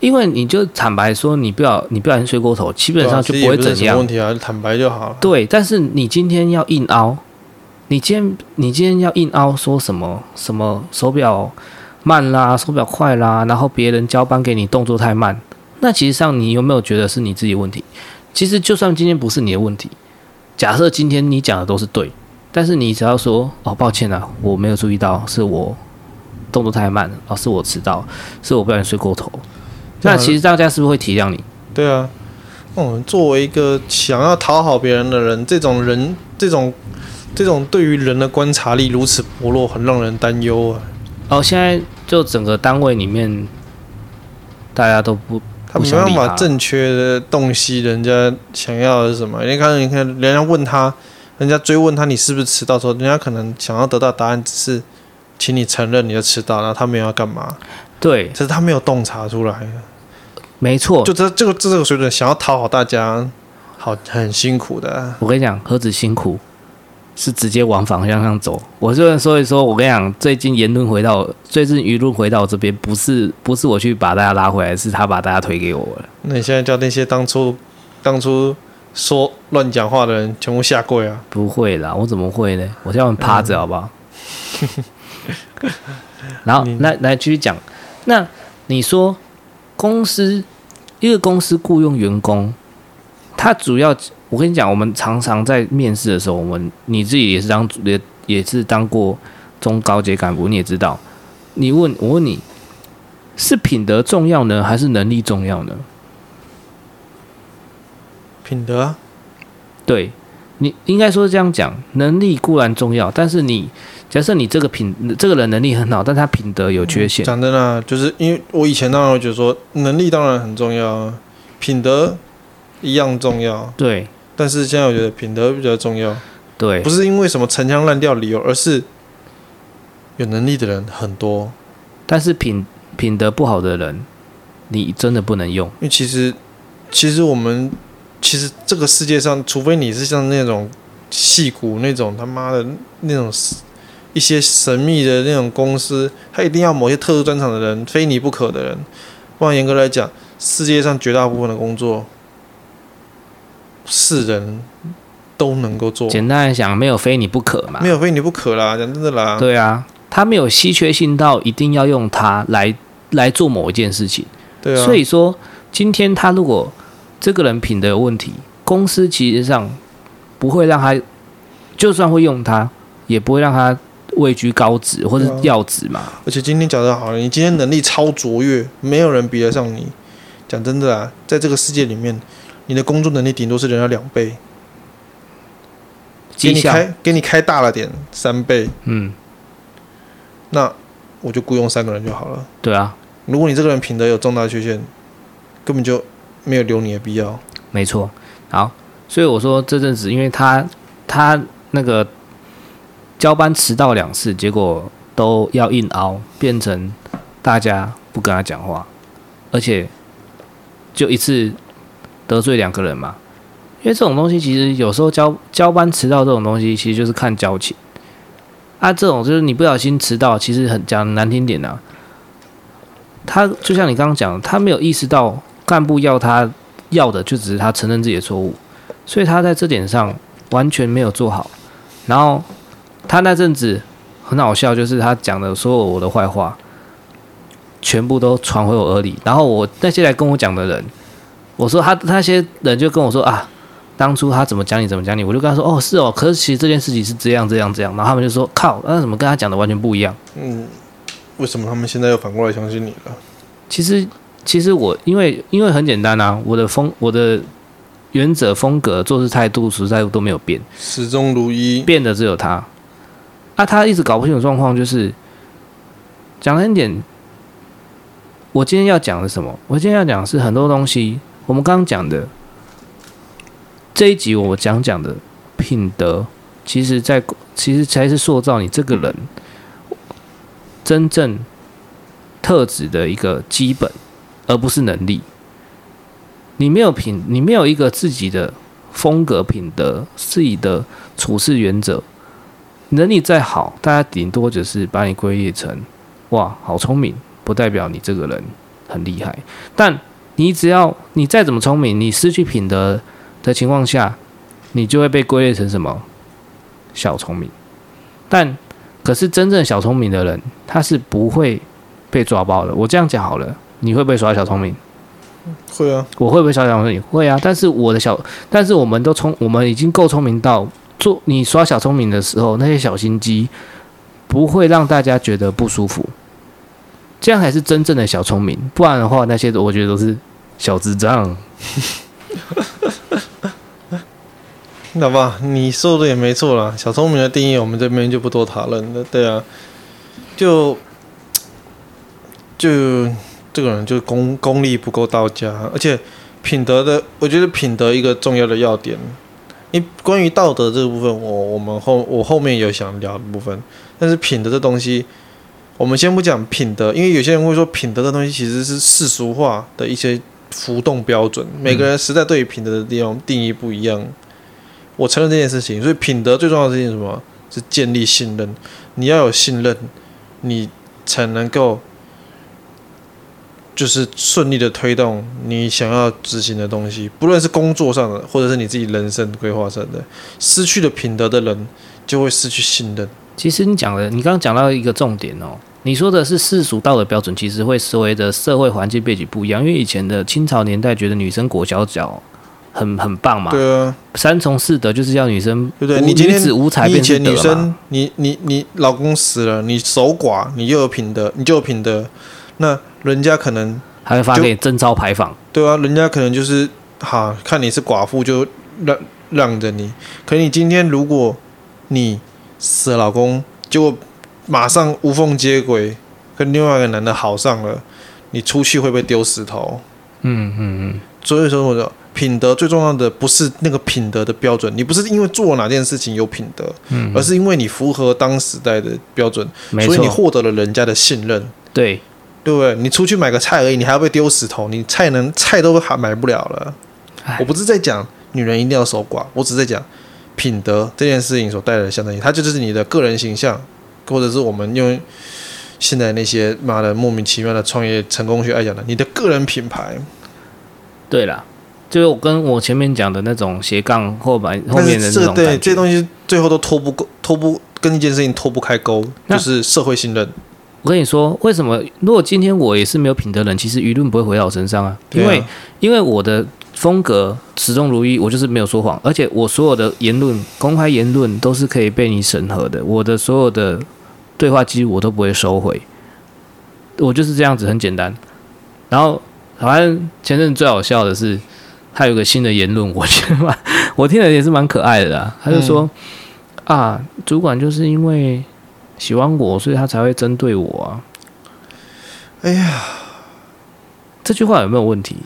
因为你就坦白说，你不要你不小心睡过头，基本上就不会怎样。啊、问题啊，坦白就好了。对，但是你今天要硬凹，你今天你今天要硬凹，说什么什么手表慢啦，手表快啦，然后别人交班给你动作太慢，那其实上你有没有觉得是你自己问题？其实就算今天不是你的问题，假设今天你讲的都是对，但是你只要说哦，抱歉啊，我没有注意到，是我动作太慢了，哦，是我迟到，是我不小心睡过头。那其实大家是不是会体谅你？对啊，嗯，作为一个想要讨好别人的人，这种人，这种这种对于人的观察力如此薄弱，很让人担忧啊。哦，现在就整个单位里面，大家都不，他没办法正确的洞悉人家想要的是什么。你看，你看，人家问他，人家追问他你是不是迟到的时候，人家可能想要得到答案只是，请你承认你的迟到，然后他没有要干嘛？对，只是他没有洞察出来。没错，就这这个这个水准，想要讨好大家，好很辛苦的。我跟你讲，何止辛苦，是直接往反向上走。我就所以说，我跟你讲，最近言论回到，最近舆论回到我这边，不是不是我去把大家拉回来，是他把大家推给我了。那你现在叫那些当初当初说乱讲话的人全部下跪啊？不会啦，我怎么会呢？我叫他们趴着好不好？嗯、然后来来继续讲，那你说。公司一个公司雇佣员工，他主要我跟你讲，我们常常在面试的时候，我们你自己也是当也也是当过中高阶干部，你也知道。你问我问你，是品德重要呢，还是能力重要呢？品德啊，对，你应该说是这样讲，能力固然重要，但是你。假设你这个品这个人能力很好，但他品德有缺陷。讲真的，就是因为我以前当然会觉得说能力当然很重要，品德一样重要。对。但是现在我觉得品德比较重要。对。不是因为什么陈腔滥调理由，而是有能力的人很多，但是品品德不好的人，你真的不能用。因为其实其实我们其实这个世界上，除非你是像那种戏骨那种他妈的那种。一些神秘的那种公司，他一定要某些特殊专长的人，非你不可的人。不然严格来讲，世界上绝大部分的工作，是人都能够做。简单来讲，没有非你不可嘛。没有非你不可啦，讲真的啦。对啊，他没有稀缺性到一定要用他来来做某一件事情。对啊。所以说，今天他如果这个人品德有问题，公司其实上不会让他，就算会用他，也不会让他。位居高职或者要职嘛、啊，而且今天讲的好了，你今天能力超卓越，没有人比得上你。讲真的啊，在这个世界里面，你的工作能力顶多是人家两倍，给你开给你开大了点，三倍。嗯，那我就雇佣三个人就好了。对啊，如果你这个人品德有重大缺陷，根本就没有留你的必要。没错，好，所以我说这阵子，因为他他那个。交班迟到两次，结果都要硬熬，变成大家不跟他讲话，而且就一次得罪两个人嘛。因为这种东西其实有时候交交班迟到这种东西，其实就是看交情。啊，这种就是你不小心迟到，其实很讲难听点啊。他就像你刚刚讲，他没有意识到干部要他要的就只是他承认自己的错误，所以他在这点上完全没有做好，然后。他那阵子很好笑，就是他讲的所有我的坏话，全部都传回我耳里。然后我那些来跟我讲的人，我说他那些人就跟我说啊，当初他怎么讲你怎么讲你，我就跟他说哦是哦，可是其实这件事情是这样这样这样。然后他们就说靠，那怎么跟他讲的完全不一样？嗯，为什么他们现在又反过来相信你了？其实其实我因为因为很简单啊，我的风我的原则风格做事态度实在都没有变，始终如一，变的只有他。啊，他一直搞不清楚状况，就是讲了一点。我今天要讲的什么？我今天要讲的是很多东西。我们刚刚讲的这一集，我讲讲的品德，其实在其实才是塑造你这个人真正特质的一个基本，而不是能力。你没有品，你没有一个自己的风格、品德、自己的处事原则。能力再好，大家顶多只是把你归类成，哇，好聪明，不代表你这个人很厉害。但你只要你再怎么聪明，你失去品德的情况下，你就会被归类成什么小聪明。但可是真正小聪明的人，他是不会被抓包的。我这样讲好了，你会不会耍小聪明？会啊，我会不会耍小聪明？会啊。但是我的小，但是我们都聪，我们已经够聪明到做你耍小聪明的时候，那些小心机不会让大家觉得不舒服。这样才是真正的小聪明，不然的话，那些我觉得都是小智障。好吧，你说的也没错啦。小聪明的定义，我们这边就不多讨论了。对啊，就就这个人就功功力不够到家，而且品德的，我觉得品德一个重要的要点，你关于道德这个部分，我我们后我后面有想聊的部分，但是品德这东西。我们先不讲品德，因为有些人会说品德的东西其实是世俗化的一些浮动标准，每个人实在对于品德的地方定义不一样。我承认这件事情，所以品德最重要的事情是什么？是建立信任。你要有信任，你才能够就是顺利的推动你想要执行的东西，不论是工作上的，或者是你自己人生规划上的。失去了品德的人，就会失去信任。其实你讲的，你刚刚讲到一个重点哦，你说的是世俗道德标准，其实会随着社会环境背景不一样。因为以前的清朝年代，觉得女生裹小脚很很棒嘛，对啊，三从四德就是要女生对不对？你今天女子无才便是。女生，你你你老公死了，你守寡，你又有品德，你就有品德，那人家可能还会发给你征召牌坊，对啊，人家可能就是哈，看你是寡妇就让让着你。可你今天如果你死了老公，结果马上无缝接轨，跟另外一个男的好上了，你出去会不会丢石头？嗯嗯嗯。所以说，我的品德最重要的不是那个品德的标准，你不是因为做哪件事情有品德，嗯，而是因为你符合当时代的标准，所以你获得了人家的信任。对，对不对？你出去买个菜而已，你还要被丢石头，你菜能菜都还买不了了。我不是在讲女人一定要守寡，我只是在讲。品德这件事情所带来的相当于，它就是你的个人形象，或者是我们用现在那些妈的莫名其妙的创业成功学来讲的，你的个人品牌。对啦，就是我跟我前面讲的那种斜杠后半后面的那种对，这些东西最后都脱不脱脱不跟一件事情脱不开钩，就是社会信任。我跟你说，为什么？如果今天我也是没有品德的人，其实舆论不会回到我身上啊，因为、啊、因为我的。风格始终如一，我就是没有说谎，而且我所有的言论、公开言论都是可以被你审核的。我的所有的对话记录我都不会收回，我就是这样子，很简单。然后，反正前阵最好笑的是，他有个新的言论，我觉得蛮，我听了也是蛮可爱的啦。他就说：“嗯、啊，主管就是因为喜欢我，所以他才会针对我啊。”哎呀，这句话有没有问题？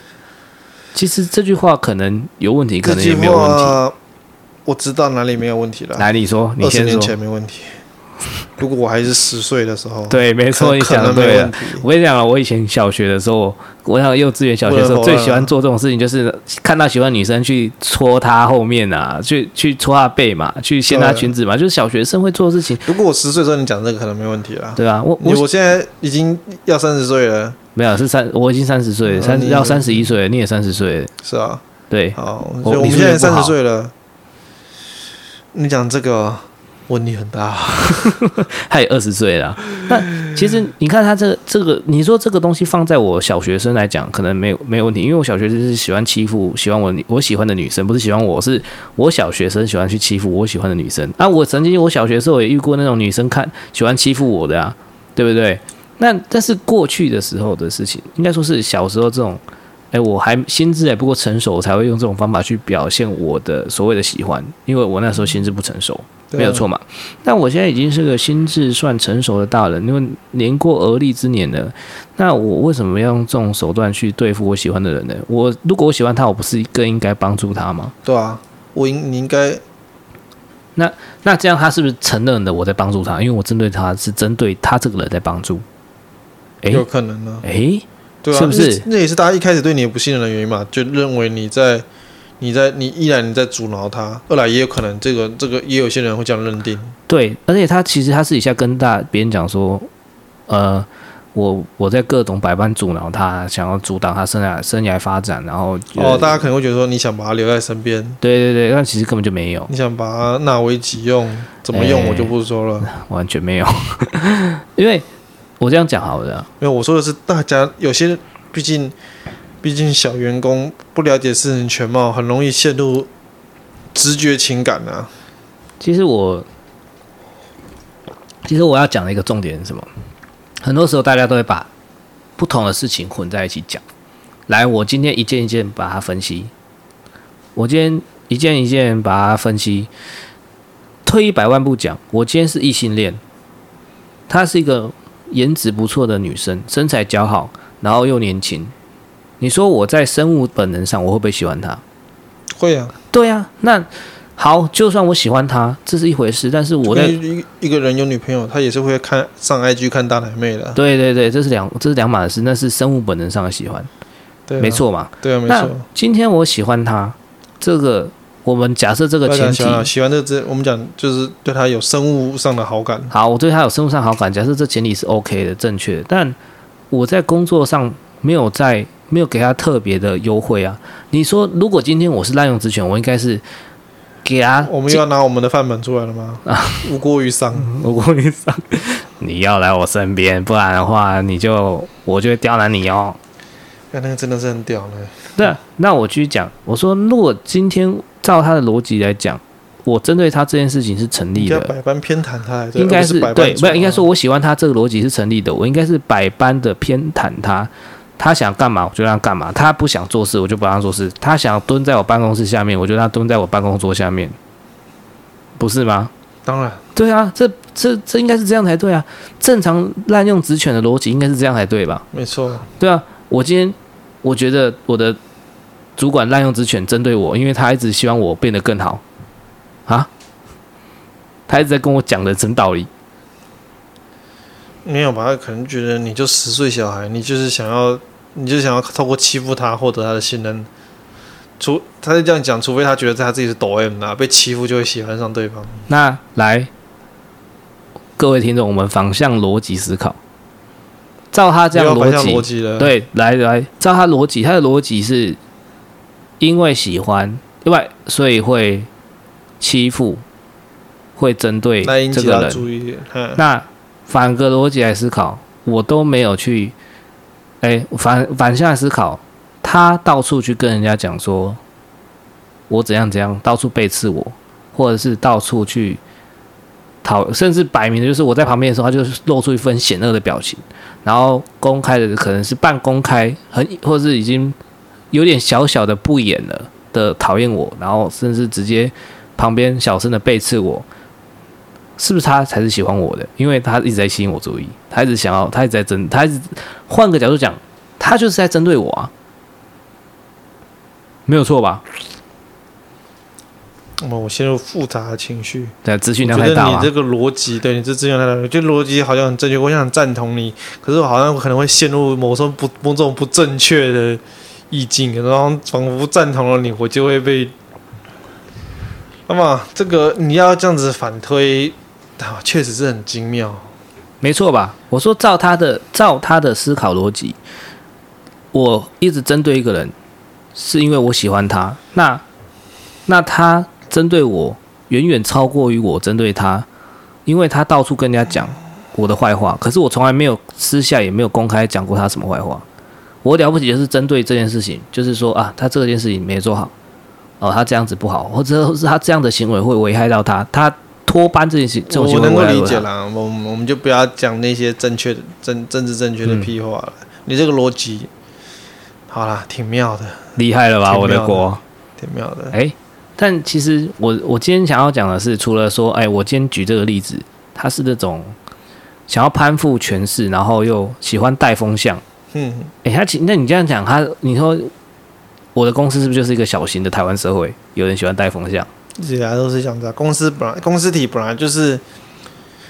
其实这句话可能有问题，可能也没有问题。我知道哪里没有问题了。来，你说，你先说。十年前没问题。如果我还是十岁的时候，对，没错，你讲的对了。我跟你讲了，我以前小学的时候，我想幼稚园、小学的时候最喜欢做这种事情，就是看到喜欢女生去戳她后面啊，去去戳她背嘛，去掀她裙子嘛，就是小学生会做的事情。如果我十岁的时候你讲这个，可能没问题了。对啊，我我我现在已经要三十岁了。没有，是三，我已经三十岁，三要三十一岁，你也三十岁，是啊，对，好，所以我们现在三十岁了。你讲这个问题很大，他也二十岁了。那其实你看他这个、这个，你说这个东西放在我小学生来讲，可能没有没有问题，因为我小学生是喜欢欺负喜欢我我喜欢的女生，不是喜欢我，是我小学生喜欢去欺负我喜欢的女生。啊，我曾经我小学时候也遇过那种女生看喜欢欺负我的啊，对不对？那但是过去的时候的事情，应该说是小时候这种，哎，我还心智还不够成熟，我才会用这种方法去表现我的所谓的喜欢，因为我那时候心智不成熟，没有错嘛。但我现在已经是个心智算成熟的大人，因为年过而立之年了。那我为什么要用这种手段去对付我喜欢的人呢？我如果我喜欢他，我不是更应该帮助他吗？对啊，我应你应该。那那这样他是不是承认了我在帮助他？因为我针对他是针对他这个人在帮助。有可能呢，哎，对啊，是不是？那也是大家一开始对你不信任的原因嘛？就认为你在，你在，你依然你在阻挠他。二来也有可能，这个这个也有些人会这样认定。对，而且他其实他私底下跟大别人讲说，呃，我我在各种百般阻挠他，想要阻挡他生涯生涯发展，然后哦，大家可能会觉得说你想把他留在身边，对对对，但其实根本就没有，你想把他纳为己用，怎么用我就不说了，完全没有，因为我这样讲好了，没有我说的是大家有些，毕竟毕竟小员工不了解事情全貌，很容易陷入直觉情感啊。其实我。其实我要讲的一个重点是什么？很多时候大家都会把不同的事情混在一起讲。来，我今天一件一件把它分析。我今天一件一件把它分析。退一百万步讲，我今天是异性恋，他是一个颜值不错的女生，身材姣好，然后又年轻。你说我在生物本能上，我会不会喜欢她？会啊。对啊，那。好，就算我喜欢她，这是一回事。但是我在一一个人有女朋友，他也是会看上 IG 看大奶妹的。对对对，这是两这是两码的事，那是生物本能上的喜欢，对啊、没错嘛？对啊，没错。今天我喜欢她，这个我们假设这个前提，喜欢这只，我们讲就是对他有生物上的好感。好，我对他有生物上好感，假设这前提是 OK 的、正确的。但我在工作上没有在没有给他特别的优惠啊。你说，如果今天我是滥用职权，我应该是。给啊！我们又要拿我们的范本出来了吗？啊，无过于伤，无过于伤。你要来我身边，不然的话，你就我就会刁难你哦。那那个真的是很屌呢。对啊，那我继续讲。我说，如果今天照他的逻辑来讲，我针对他这件事情是成立的。百般偏袒他，应该是对，不应该说我喜欢他这个逻辑是成立的。我应该是百般的偏袒他。他想干嘛，我就让他干嘛；他不想做事，我就不让他做事。他想蹲在我办公室下面，我就让他蹲在我办公桌下面，不是吗？当然，对啊，这这这应该是这样才对啊。正常滥用职权的逻辑应该是这样才对吧？没错。对啊，我今天我觉得我的主管滥用职权针对我，因为他一直希望我变得更好啊。他一直在跟我讲人生道理。没有吧？他可能觉得你就十岁小孩，你就是想要，你就想要透过欺负他获得他的信任。除他是这样讲，除非他觉得他自己是抖 M 啊，被欺负就会喜欢上对方。那来，各位听众，我们反向逻辑思考，照他这样逻辑，逻辑对，来来，照他逻辑，他的逻辑是因为喜欢，对吧？所以会欺负，会针对这个人。那。反个逻辑来思考，我都没有去，哎，反反向来思考，他到处去跟人家讲说，我怎样怎样，到处背刺我，或者是到处去讨，甚至摆明的就是我在旁边的时候，他就露出一份险恶的表情，然后公开的可能是半公开，很或者是已经有点小小的不演了的讨厌我，然后甚至直接旁边小声的背刺我。是不是他才是喜欢我的？因为他一直在吸引我注意，他一直想要，他一直在针，他一直换个角度讲，他就是在针对我啊，没有错吧？那么我陷入复杂的情绪，对，资讯量太大了。你这个逻辑，对你这资讯量太大，我觉得逻辑好像很正确，我想赞同你，可是我好像可能会陷入某种不某种不正确的意境，然后仿佛赞同了你，我就会被。那么这个你要这样子反推。啊，确实是很精妙，没错吧？我说照他的照他的思考逻辑，我一直针对一个人，是因为我喜欢他。那那他针对我远远超过于我针对他，因为他到处跟人家讲我的坏话，可是我从来没有私下也没有公开讲过他什么坏话。我了不起就是针对这件事情，就是说啊，他这件事情没做好，哦，他这样子不好，或者是他这样的行为会危害到他，他。托班这件事，我能够理解啦。我我们就不要讲那些正确的政政治正确的屁话了。嗯、你这个逻辑，好啦，挺妙的，厉害了吧？我的国，挺妙的。哎、欸，但其实我我今天想要讲的是，除了说，哎、欸，我今天举这个例子，他是那种想要攀附权势，然后又喜欢带风向。嗯，哎、欸，他那你这样讲，他你说我的公司是不是就是一个小型的台湾社会？有人喜欢带风向？一直以来都是这样子啊，公司本来公司体本来就是，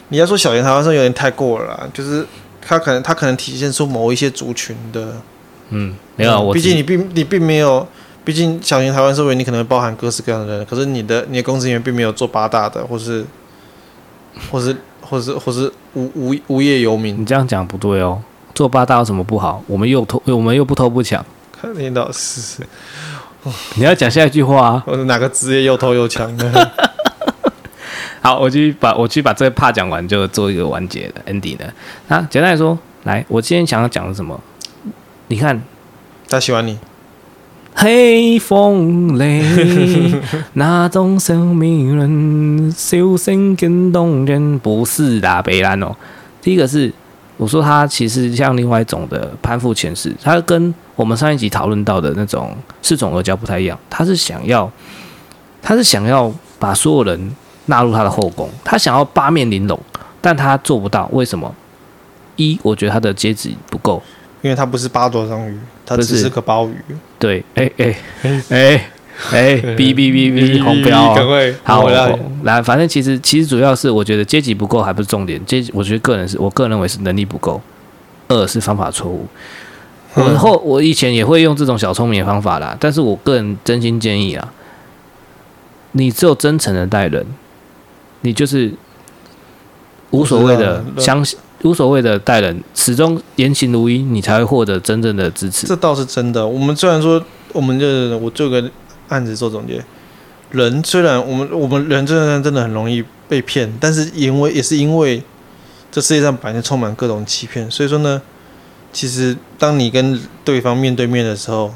你要说小型台湾社会有点太过了啦，就是他可能他可能体现出某一些族群的，嗯，没有，我毕竟你并你并没有，毕竟小型台湾社会你可能包含各式各样的人，可是你的你的公司里面并没有做八大的，或是，或是或是或是无无无业游民，你这样讲不对哦。做八大有什么不好？我们又偷，我们又不偷不抢。看领导是，你要讲下一句话啊？我哪个职业又偷又抢呢？好，我去把我去把这个 part 讲完，就做一个完结的 ending 的。那简单来说，来，我今天想要讲的什么？你看，他喜欢你。黑风雷，那种生命人，笑声更动人，不是大悲兰哦。第一个是，我说他其实像另外一种的攀附前世，他跟我们上一集讨论到的那种四种阿胶不太一样。他是想要，他是想要把所有人纳入他的后宫，他想要八面玲珑，但他做不到。为什么？一，我觉得他的阶级不够。因为他不是八爪章鱼，他只是个鲍鱼。对，哎哎哎哎哎，哔哔哔哔，红标，赶快好，我来，来，反正其实其实主要是我觉得阶级不够还不是重点，阶级我觉得个人是我个人认为是能力不够，二是方法错误。我后我以前也会用这种小聪明的方法啦，但是我个人真心建议啊，你只有真诚的待人，你就是无所谓的相信。无所谓的待人，始终言行如一，你才会获得真正的支持。这倒是真的。我们虽然说，我们这我做个案子做总结，人虽然我们我们人真的真的很容易被骗，但是因为也是因为这世界上本来就充满各种欺骗，所以说呢，其实当你跟对方面对面的时候，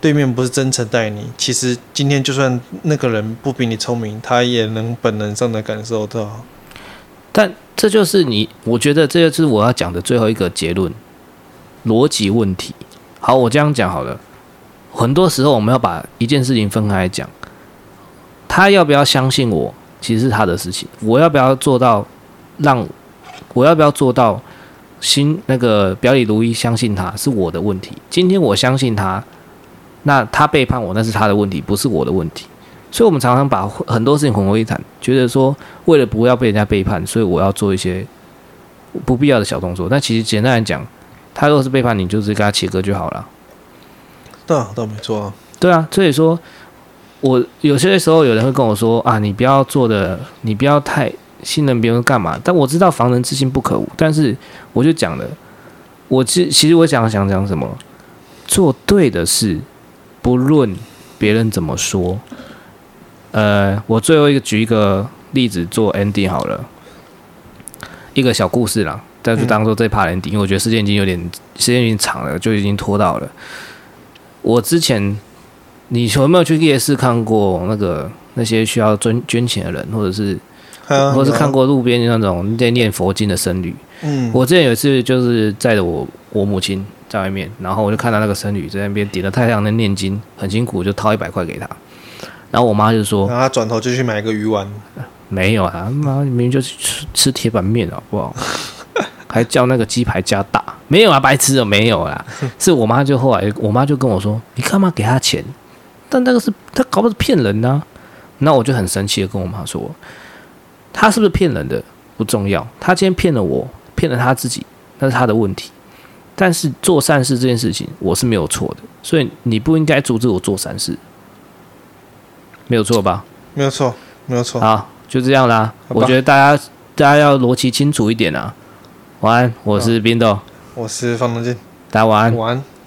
对面不是真诚待你，其实今天就算那个人不比你聪明，他也能本能上的感受到。但这就是你，我觉得这就是我要讲的最后一个结论，逻辑问题。好，我这样讲好了。很多时候我们要把一件事情分开来讲，他要不要相信我，其实是他的事情。我要不要做到让，我要不要做到心那个表里如一，相信他是我的问题。今天我相信他，那他背叛我，那是他的问题，不是我的问题。所以，我们常常把很多事情混为一谈，觉得说，为了不要被人家背叛，所以我要做一些不必要的小动作。但其实简单来讲，他若是背叛你，就是跟他切割就好了。对啊，倒没错啊。对啊，所以说，我有些时候有人会跟我说啊，你不要做的，你不要太信任别人干嘛？但我知道防人之心不可无，但是我就讲了，我其其实我想想讲什么，做对的事，不论别人怎么说。呃，我最后一个举一个例子做 ending 好了，一个小故事啦，但是当做这 part ending，因为我觉得时间已经有点时间已经长了，就已经拖到了。我之前，你有没有去夜市看过那个那些需要捐捐钱的人，或者是，或者是看过路边那种在念佛经的僧侣？嗯，我之前有一次就是载着我我母亲在外面，然后我就看到那个僧侣在那边顶着太阳在念经，很辛苦，就掏一百块给他。然后我妈就说：“然后他转头就去买一个鱼丸。”没有啊，妈明明就吃吃铁板面好不好？还叫那个鸡排加大，没有啊，白痴哦，没有啦。是我妈就后来，我妈就跟我说：“你干嘛给他钱？”但那个是他搞不好是骗人呢、啊。那我就很生气的跟我妈说：“他是不是骗人的不重要，他今天骗了我，骗了他自己，那是他的问题。但是做善事这件事情，我是没有错的，所以你不应该阻止我做善事。”没有错吧？没有错，没有错。好，就这样啦。我觉得大家大家要逻辑清楚一点啊。晚安，我是冰豆，我是方东进，大家晚安。晚安。